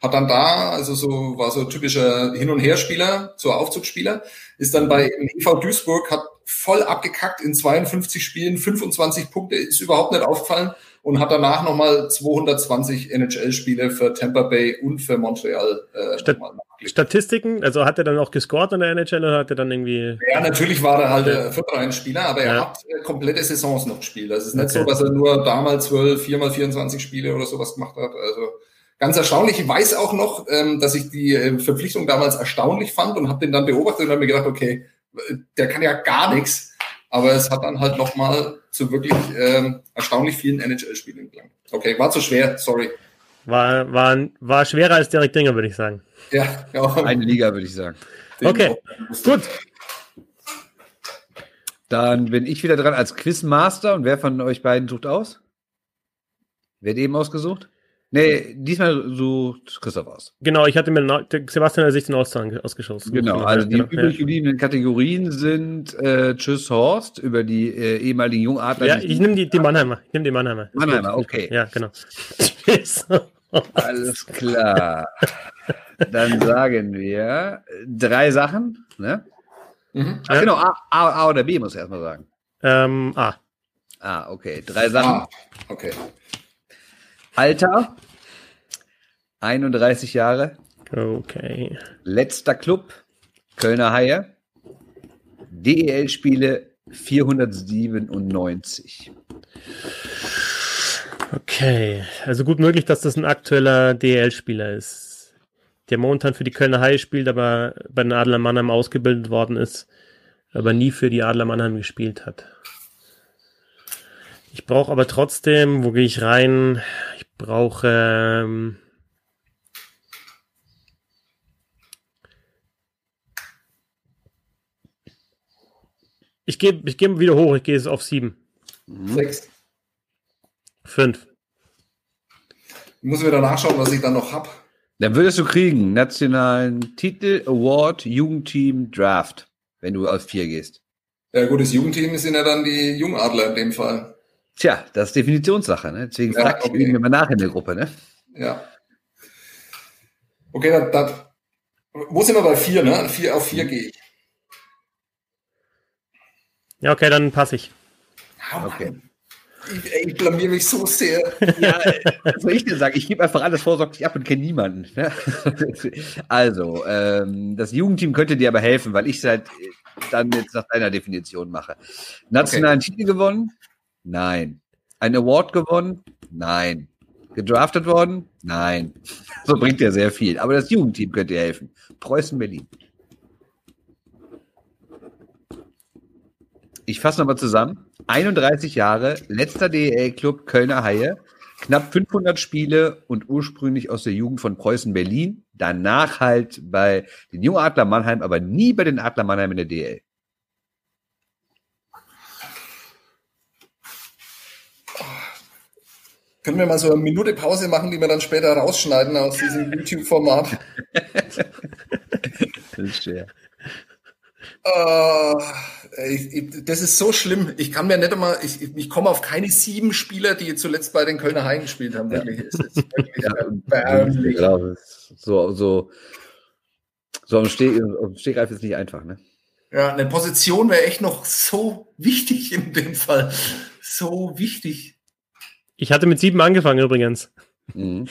Hat dann da, also so, war so typischer Hin- und Herspieler, so Aufzugsspieler, ist dann bei EV Duisburg, hat voll abgekackt in 52 Spielen, 25 Punkte, ist überhaupt nicht aufgefallen und hat danach nochmal 220 NHL-Spiele für Tampa Bay und für Montreal äh, Stat Statistiken, also hat er dann auch gescored in der NHL oder hat er dann irgendwie. Ja, natürlich war er halt der Viertelreihenspieler, aber er ja. hat äh, komplette Saisons noch gespielt. Das ist nicht okay. so, dass er nur damals 12, 4 mal 24 Spiele oder sowas gemacht hat. Also ganz erstaunlich. Ich weiß auch noch, ähm, dass ich die äh, Verpflichtung damals erstaunlich fand und habe den dann beobachtet und habe mir gedacht, okay, der kann ja gar nichts. Aber es hat dann halt nochmal zu wirklich ähm, erstaunlich vielen NHL-Spielen gelangt. Okay, war zu schwer, sorry. War, war, war schwerer als Derek Dinger, würde ich sagen. Ja, ja. Eine Liga, würde ich sagen. Okay, gut. Dann bin ich wieder dran als Quizmaster. Und wer von euch beiden sucht aus? Wird eben ausgesucht? Nee, diesmal sucht Christoph aus. Genau, ich hatte mir Sebastian der 16 ausgeschossen. Genau, also die genau, übrig gebliebenen Kategorien sind äh, Tschüss Horst über die äh, ehemaligen Jungadler. Ja, ich nehme die, die Mannheimer. Ich nehme die Mannheimer. Mannheimer, okay. Ja, genau. Alles klar. Dann sagen wir drei Sachen. Ne? Mhm. Ach, ja. Genau, A, A, A, oder B muss ich erstmal sagen. Ähm, A. Ah, okay. Drei Sachen. Ah, okay. Alter, 31 Jahre. Okay. Letzter Club, Kölner Haie. DEL-Spiele 497. Okay, also gut möglich, dass das ein aktueller DEL-Spieler ist, der momentan für die Kölner Haie spielt, aber bei den Adler Mannheim ausgebildet worden ist, aber nie für die Adler Mannheim gespielt hat. Ich brauche aber trotzdem, wo gehe ich rein? Ich brauche ähm, Ich gehe ich geh wieder hoch, ich gehe es auf sieben. Sechs. Fünf. Ich muss wieder nachschauen, was ich da noch habe. Dann würdest du kriegen nationalen Titel, Award, Jugendteam, Draft, wenn du auf vier gehst. Ja gut, das Jugendteam sind ja dann die Jungadler in dem Fall. Tja, das ist Definitionssache, ne? Deswegen ja, frag okay. ich mal nach in der Gruppe, ne? Ja. Okay, dann, dann wo sind wir bei vier, ne? Vier auf vier gehe ich. Ja, okay, dann passe ich. Oh, okay. Ich, ich blamier mich so sehr. Ja, was soll ich dir sagen? Ich gebe einfach alles vorsorglich ab und kenne niemanden. Ne? Also, ähm, das Jugendteam könnte dir aber helfen, weil ich seit dann jetzt nach deiner Definition mache. Nationalen okay. Titel gewonnen? Nein. Ein Award gewonnen? Nein. Gedraftet worden? Nein. So bringt er sehr viel. Aber das Jugendteam könnte dir helfen. Preußen Berlin. Ich fasse nochmal zusammen. 31 Jahre, letzter DEL-Club Kölner Haie, knapp 500 Spiele und ursprünglich aus der Jugend von Preußen Berlin. Danach halt bei den Jungadler Mannheim, aber nie bei den Adler Mannheim in der DL. Können wir mal so eine Minute Pause machen, die wir dann später rausschneiden aus diesem YouTube-Format? das ist schwer. Uh, ich, ich, das ist so schlimm. Ich kann mir nicht einmal, ich, ich komme auf keine sieben Spieler, die zuletzt bei den Kölner Haien gespielt haben. Wirklich. Ja. Es ist wirklich ja, erbärmlich. Genau. So, so, so am, Steg, am Stegreif ist nicht einfach, ne? Ja, eine Position wäre echt noch so wichtig in dem Fall. So wichtig. Ich hatte mit sieben angefangen übrigens. Mhm.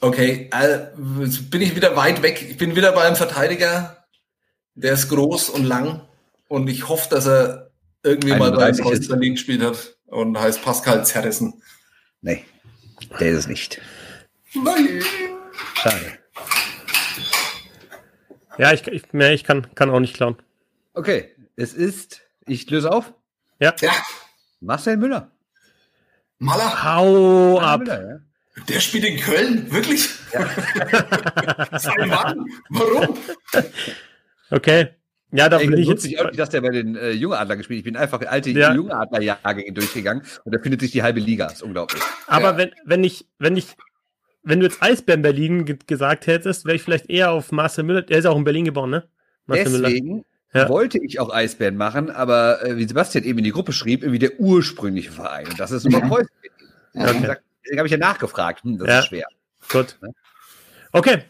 Okay, äh, bin ich wieder weit weg. Ich bin wieder bei einem Verteidiger, der ist groß und lang und ich hoffe, dass er irgendwie mal bei Berlin gespielt hat und heißt Pascal Zerrissen. Nee, der ist es nicht. Nein. Schade. Ja, ich, ich, mehr, ich kann, kann auch nicht klauen. Okay, es ist, ich löse auf. Ja. ja. Marcel Müller. Maler. Hau ab. Müller, ja. Der spielt in Köln, wirklich? Ja. Sein Mann. Warum? Okay. Ja, da bin ich jetzt nicht, dass der bei den äh, Jungadler gespielt. Ich bin einfach alte ja. Jungadler-Jahrgänge durchgegangen und da findet sich die halbe Liga. Das ist unglaublich. Aber ja. wenn, wenn ich, wenn ich, wenn du jetzt Eisbären Berlin gesagt hättest, wäre ich vielleicht eher auf Marcel Müller. Der ist auch in Berlin geboren, ne? Marcel Deswegen ja. wollte ich auch Eisbären machen, aber äh, wie Sebastian eben in die Gruppe schrieb, irgendwie der ursprüngliche Verein. Und das ist immer Preußen. Ja. Okay. Deswegen habe ich ja nachgefragt. Hm, das ja. ist schwer. Gut. Okay.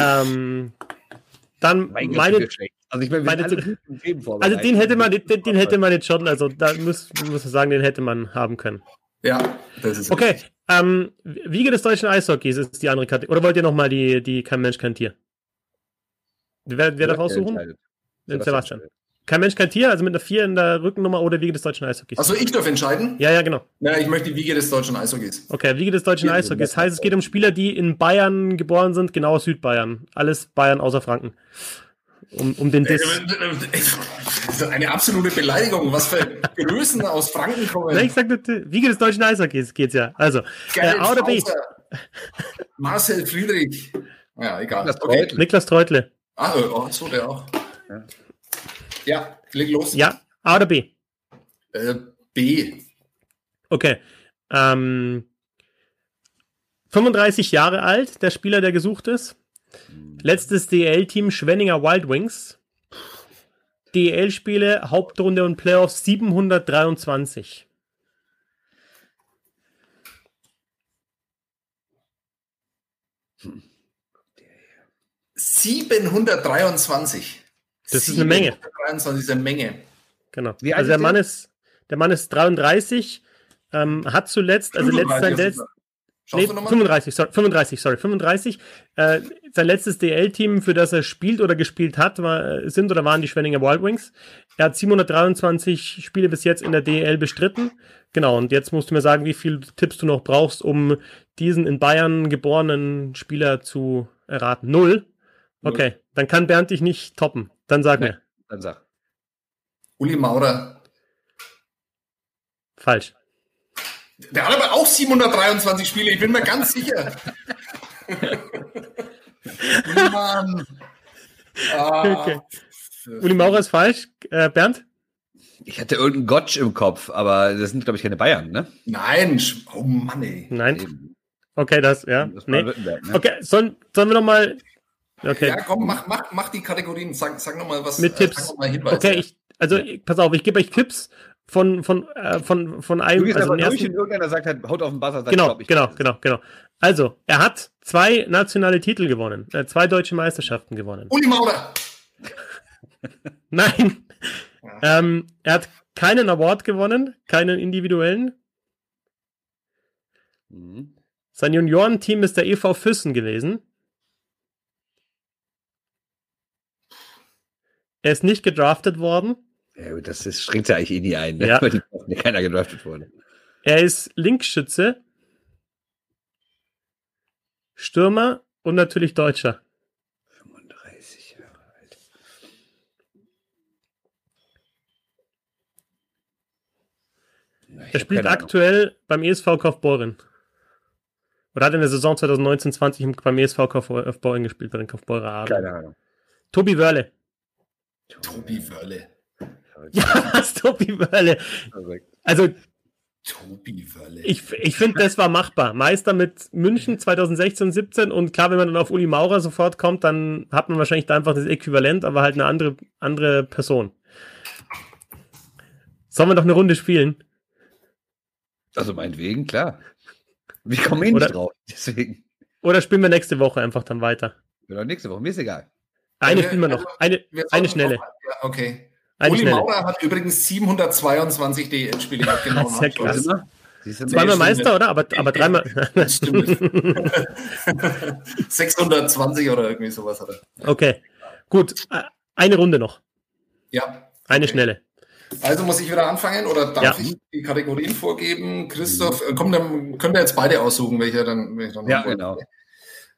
Ähm, dann mein meine. Also ich meine, meine, also den hätte man, den, den, hätte man jetzt schon, also da muss, muss man sagen, den hätte man haben können. Ja, das ist Okay. Ähm, Wiege des deutschen Eishockeys ist die andere Kategorie. Oder wollt ihr nochmal die, die Kein Mensch, kein Tier? Wer, wer darf aussuchen? Sebastian. Sebastian. Kein Mensch, kein Tier, also mit einer 4 in der Rückennummer oder Wiege des deutschen Eishockeys. Achso, ich darf entscheiden? Ja, ja, genau. Ja, ich möchte die Wiege des deutschen Eishockeys. Okay, Wiege des deutschen Eishockeys. Heißt, es geht um Spieler, die in Bayern geboren sind, genau Südbayern. Alles Bayern außer Franken. Um, um den Diss. Äh, eine absolute Beleidigung, was für Größen aus Franken kommen. Ja, ich sagte, Wiege des deutschen Eishockeys geht's ja. Also, Geil, äh, A oder B? Marcel Friedrich. Ja, egal. Niklas Treutle. Okay. Niklas Treutle. Ah, oh, so, der auch. Ja. Ja, leg los. Ja, A oder B? Äh, B. Okay. Ähm, 35 Jahre alt, der Spieler, der gesucht ist. Letztes DL-Team Schwenninger Wild Wings. DL-Spiele, Hauptrunde und Playoffs 723. Hm. 723. Das ist eine Menge. 23 ist eine Menge. Genau. Wie also der Mann ist, der Mann ist 33, ähm, hat zuletzt, also letzt, sein letzt, nee, 35, sorry, 35, sorry, 35. Äh, sein letztes DL-Team, für das er spielt oder gespielt hat, war, äh, sind oder waren die Schwenninger Wild Wings. Er hat 723 Spiele bis jetzt in der DL bestritten. Genau, und jetzt musst du mir sagen, wie viele Tipps du noch brauchst, um diesen in Bayern geborenen Spieler zu erraten. Null? Okay, dann kann Bernd dich nicht toppen. Dann sag nee, mir. Dann sag. Uli Maurer. Falsch. Der hat aber auch 723 Spiele, ich bin mir ganz sicher. Mann. Ah. Okay. Uli Maurer ist falsch. Äh, Bernd? Ich hatte irgendeinen Gotsch im Kopf, aber das sind, glaube ich, keine Bayern, ne? Nein, oh Mann, ey. Nein. Okay, das, ja. Das nee. Ne? Okay, sollen, sollen wir noch mal Okay. Ja, komm, mach, mach, mach die Kategorien. Sag, sag nochmal was. Mit äh, Tipps. okay, ich, also pass auf, ich gebe euch Tipps von, von, äh, von, von einem. Du also ersten, und irgendeiner sagt halt, haut auf den Buzzer. Sagt, genau, glaub, genau, genau, genau. Also, er hat zwei nationale Titel gewonnen, äh, zwei deutsche Meisterschaften gewonnen. Uli Maurer! Nein. Ja. Ähm, er hat keinen Award gewonnen, keinen individuellen. Mhm. Sein Juniorenteam ist der EV Füssen gewesen. Er ist nicht gedraftet worden. Ja, das, das schränkt ja eigentlich eh nie ein, ne? ja. weil die keiner gedraftet wurde. Er ist Linkschütze, Stürmer und natürlich Deutscher. 35 Jahre alt. Na, er spielt aktuell beim ESV Kaufbeuren. Oder hat in der Saison 2019-20 beim ESV Kaufbeuren gespielt, bei den Kaufbeurer Adel. Keine Ahnung. Tobi Wörle. Tobi Wörle. Ja, das Tobi Wörle. Also, Tobi Wörle. Ich, ich finde, das war machbar. Meister mit München 2016, 17 und klar, wenn man dann auf Uli Maurer sofort kommt, dann hat man wahrscheinlich da einfach das Äquivalent, aber halt eine andere, andere Person. Sollen wir doch eine Runde spielen? Also meinetwegen, klar. Wir kommen eh nicht oder, drauf, deswegen. Oder spielen wir nächste Woche einfach dann weiter? Oder nächste Woche, mir ist egal. Eine spielen wir noch. Eine, eine schnelle. Noch, ja, okay. Eine Uli schnelle. Maurer hat übrigens 722 DL-Spiele. Sehr krass. Zweimal Meister, oder? Aber, aber dreimal. Stimmt. 620 oder irgendwie sowas hat er. Okay, gut. Eine Runde noch. Ja. Eine okay. schnelle. Also muss ich wieder anfangen oder darf ja. ich die Kategorien vorgeben? Christoph, äh, komm, dann können wir jetzt beide aussuchen, welche dann, welche dann Ja, genau.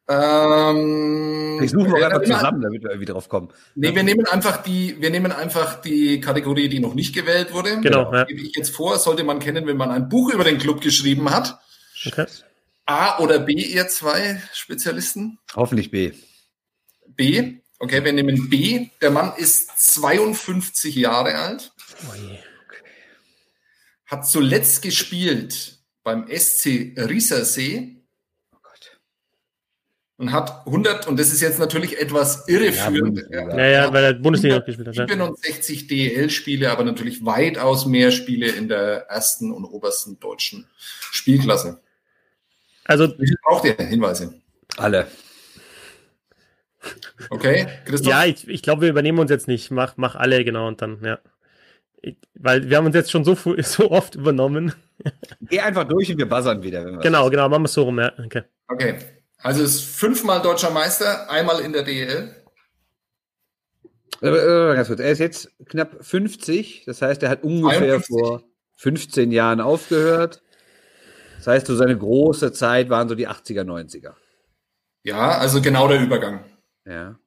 Ähm, ich suche wir einfach zusammen, damit wir irgendwie drauf kommen. Nee, wir nehmen einfach die, wir nehmen einfach die Kategorie, die noch nicht gewählt wurde. Genau. Ja. Gebe ich jetzt vor, sollte man kennen, wenn man ein Buch über den Club geschrieben hat. Okay. A oder B, ihr zwei Spezialisten? Hoffentlich B. B. Okay, wir nehmen B. Der Mann ist 52 Jahre alt. Oh Hat zuletzt gespielt beim SC Riesersee und hat 100, und das ist jetzt natürlich etwas irreführend. Ja, ja, ja weil er Bundesliga gespielt hat. 67 DEL-Spiele, aber natürlich weitaus mehr Spiele in der ersten und obersten deutschen Spielklasse. Also, wie viel braucht ihr Hinweise? Alle. Okay, Christoph? Ja, ich, ich glaube, wir übernehmen uns jetzt nicht. Mach, mach alle, genau, und dann, ja. Ich, weil wir haben uns jetzt schon so, so oft übernommen. Geh einfach durch und wir buzzern wieder. genau, genau, machen wir es so rum, ja. Okay. Okay. Also ist fünfmal deutscher Meister, einmal in der DEL. Äh, äh, ganz kurz. Er ist jetzt knapp 50, das heißt, er hat ungefähr 52. vor 15 Jahren aufgehört. Das heißt, so seine große Zeit waren so die 80er, 90er. Ja, also genau der Übergang. Ja.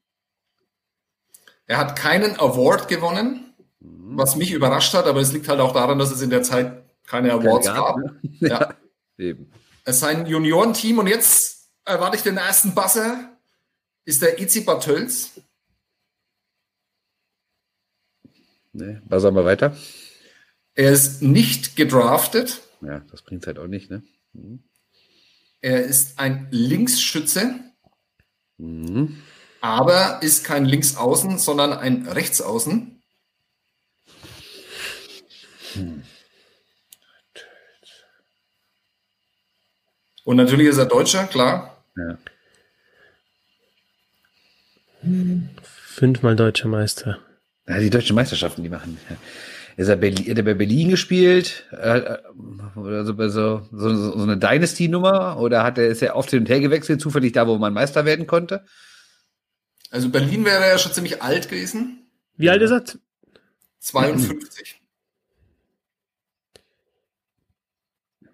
Er hat keinen Award gewonnen, mhm. was mich überrascht hat, aber es liegt halt auch daran, dass es in der Zeit keine Awards keine gab. Ne? Ja. ja. Eben. Es ist ein Juniorenteam und jetzt erwarte ich den ersten Basser. Ist der Itzi Bartels. Nee, Basser mal weiter. Er ist nicht gedraftet. Ja, das bringt halt auch nicht, ne? Mhm. Er ist ein Linksschütze. Mhm. Aber ist kein Linksaußen, sondern ein Rechtsaußen. Hm. Und natürlich ist er Deutscher, klar. Ja. Fünfmal deutscher Meister. Ja, die deutschen Meisterschaften, die machen. Ist er, Berlin, hat er bei Berlin gespielt? Äh, also bei so, so, so eine Dynasty-Nummer? Oder hat er, ist er oft hin und her gewechselt, zufällig da, wo man Meister werden konnte? Also Berlin wäre ja schon ziemlich alt gewesen. Wie alt ist er? 52.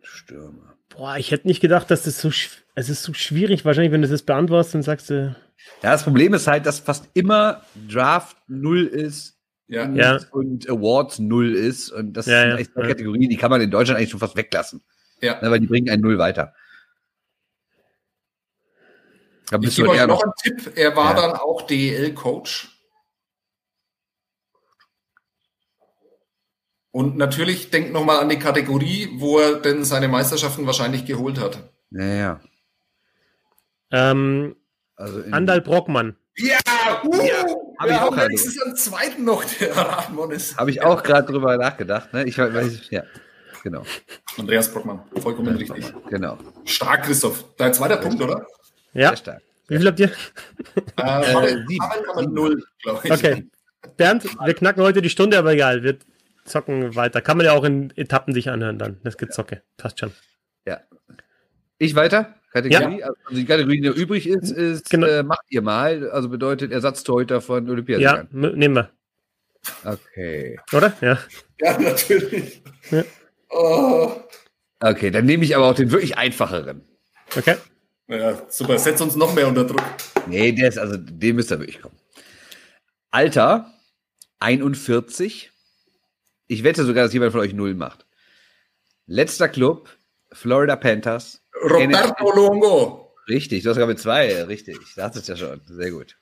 Stürmer. Boah, ich hätte nicht gedacht, dass das so, es ist so schwierig, wahrscheinlich, wenn du das beantwortest, dann sagst du. Ja, das Problem ist halt, dass fast immer Draft null ist ja. Und, ja. und Awards null ist. Und das ja, sind echt zwei Kategorien, die kann man in Deutschland eigentlich schon fast weglassen. Ja. Ne, weil die bringen einen Null weiter. Da ich gebe euch noch einen Tipp. Er war dann auch DEL-Coach. Und natürlich denkt nochmal an die Kategorie, wo er denn seine Meisterschaften wahrscheinlich geholt hat. Ja, ja. Ähm, also Andal Brockmann. Ja, uh, ja habe ich auch gerade. ist am zweiten noch, der ist. Habe ich auch gerade drüber nachgedacht. Ne? Ich weiß, ja, genau. Andreas Brockmann, vollkommen richtig. Genau. Stark, Christoph. Dein zweiter Punkt, oder? Ja. Sehr stark. Wie viel habt ihr? Äh, äh, 7,0, glaube ich. Okay. Bernd, wir knacken heute die Stunde, aber egal. Wir zocken weiter. Kann man ja auch in Etappen sich anhören dann. Das Gezocke. Passt schon. Ja. Ich weiter? Kategorie? Ja. Also die Kategorie, die übrig ist, ist genau. äh, macht ihr mal. Also bedeutet Ersatztorhüter von Olympia. Ja, nehmen wir. Okay. Oder? Ja. Ja, natürlich. Ja. Oh. Okay, dann nehme ich aber auch den wirklich einfacheren. Okay. Ja, super. Setz uns noch mehr unter Druck. Nee, der ist, also, dem müsste wirklich kommen. Alter, 41. Ich wette sogar, dass jemand von euch null macht. Letzter Club, Florida Panthers. Roberto Longo. Richtig, du hast gerade zwei, richtig. Ich dachte es ja schon. Sehr gut.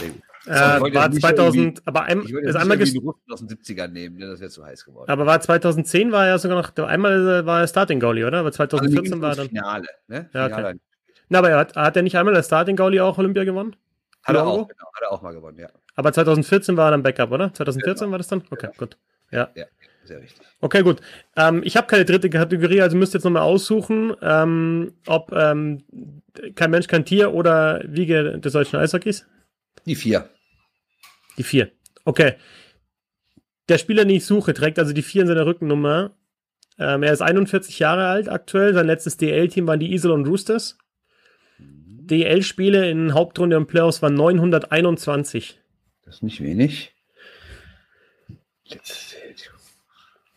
Sehr gut. Äh, war 2000, aber ein, ich ist einmal die Russen aus den 70ern nehmen, ne? das wäre zu heiß geworden. Aber war 2010 war er sogar noch, einmal war er Starting Goalie, oder? Aber 2014 also war er dann. Finale, ne? Ja, okay. Na, aber er hat, hat er nicht einmal als Starting Goalie auch Olympia gewonnen? Hat er auch, genau, hat er auch mal gewonnen, ja. Aber 2014 war er dann Backup, oder? 2014 genau. war das dann? Okay, genau. gut. Ja. ja. Sehr richtig. Okay, gut. Ähm, ich habe keine dritte Kategorie, also müsst ihr jetzt nochmal aussuchen, ähm, ob ähm, kein Mensch, kein Tier oder Wiege des deutschen Eishockeys. Die vier. Die vier. Okay. Der Spieler, den ich suche, trägt also die vier in seiner Rückennummer. Ähm, er ist 41 Jahre alt aktuell. Sein letztes DL-Team waren die Isel und Roosters. DL-Spiele in Hauptrunde und Playoffs waren 921. Das ist nicht wenig.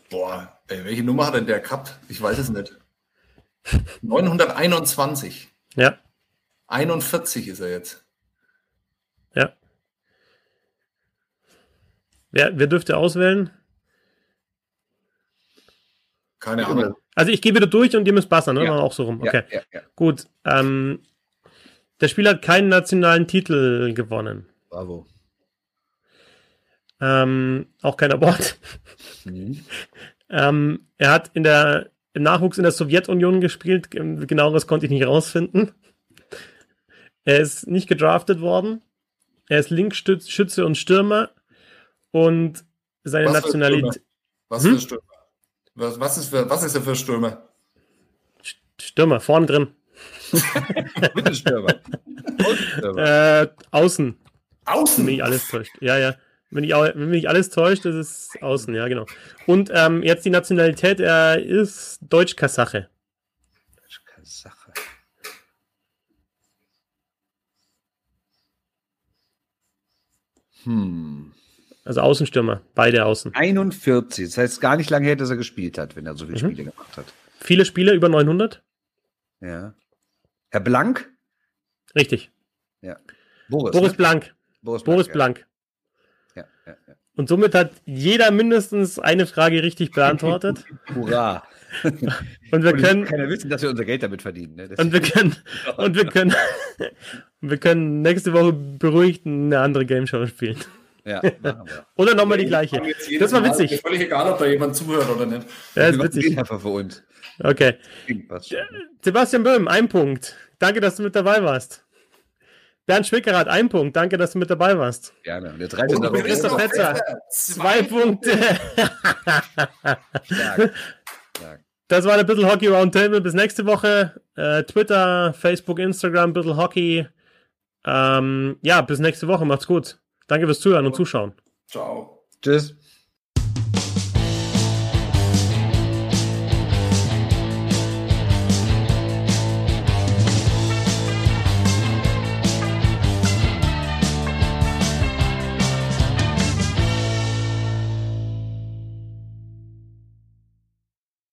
Boah, ey, welche Nummer hat denn der gehabt? Ich weiß es nicht. 921. Ja. 41 ist er jetzt. Ja. Wer, wer dürfte auswählen? Keine Ahnung. Also ich gehe wieder durch und ihr müsst passen, ne? Ja. Auch so rum. Okay. Ja, ja, Gut. Ähm, der Spieler hat keinen nationalen Titel gewonnen. Bravo. Ähm, auch kein Abort. Mhm. ähm, er hat in der, im Nachwuchs in der Sowjetunion gespielt. Genaueres konnte ich nicht rausfinden. Er ist nicht gedraftet worden. Er ist Linksschütze und Stürmer. Und seine was Nationalität. Was hm? für Stürmer? Was, was, ist für, was ist er für Stürmer? Stürmer, vorne drin. Mittelstürmer. Äh, außen. Außen? Mich alles täuscht. Ja, ja. Wenn, ich, wenn mich alles täuscht, ist es außen, ja, genau. Und ähm, jetzt die Nationalität, er ist Deutsch-Kasache. Deutsch-Kasache. Hm. Also Außenstürmer, beide Außen. 41, das heißt gar nicht lange her, dass er gespielt hat, wenn er so viele mhm. Spiele gemacht hat. Viele Spiele, über 900? Ja. Herr Blank? Richtig. Ja. Boris, Boris ne? Blank. Boris Blank. Boris Blank. Ja. Ja, ja, Und somit hat jeder mindestens eine Frage richtig beantwortet. Hurra. und wir können. Keiner wissen, dass wir unser Geld damit verdienen. Ne? Und wir können. und wir können. wir können nächste Woche beruhigt eine andere Game Show spielen. Ja, oder nochmal die gleiche. Das war witzig. Ist völlig egal, ob da jemand zuhört oder nicht. Ja, ist witzig. Einfach für uns. Okay. Sebastian Böhm, ein Punkt. Danke, dass du mit dabei warst. Bernd Schwickerath, ein Punkt. Danke, dass du mit dabei warst. Gerne. Und der zweite Und Christoph Fetzer, zwei Punkte. Stark. Stark. Das war der Bittle Hockey Roundtable. Bis nächste Woche. Äh, Twitter, Facebook, Instagram, Bittle Hockey. Ähm, ja, bis nächste Woche. Macht's gut. Danke fürs Zuhören und Zuschauen. Ciao. Tschüss.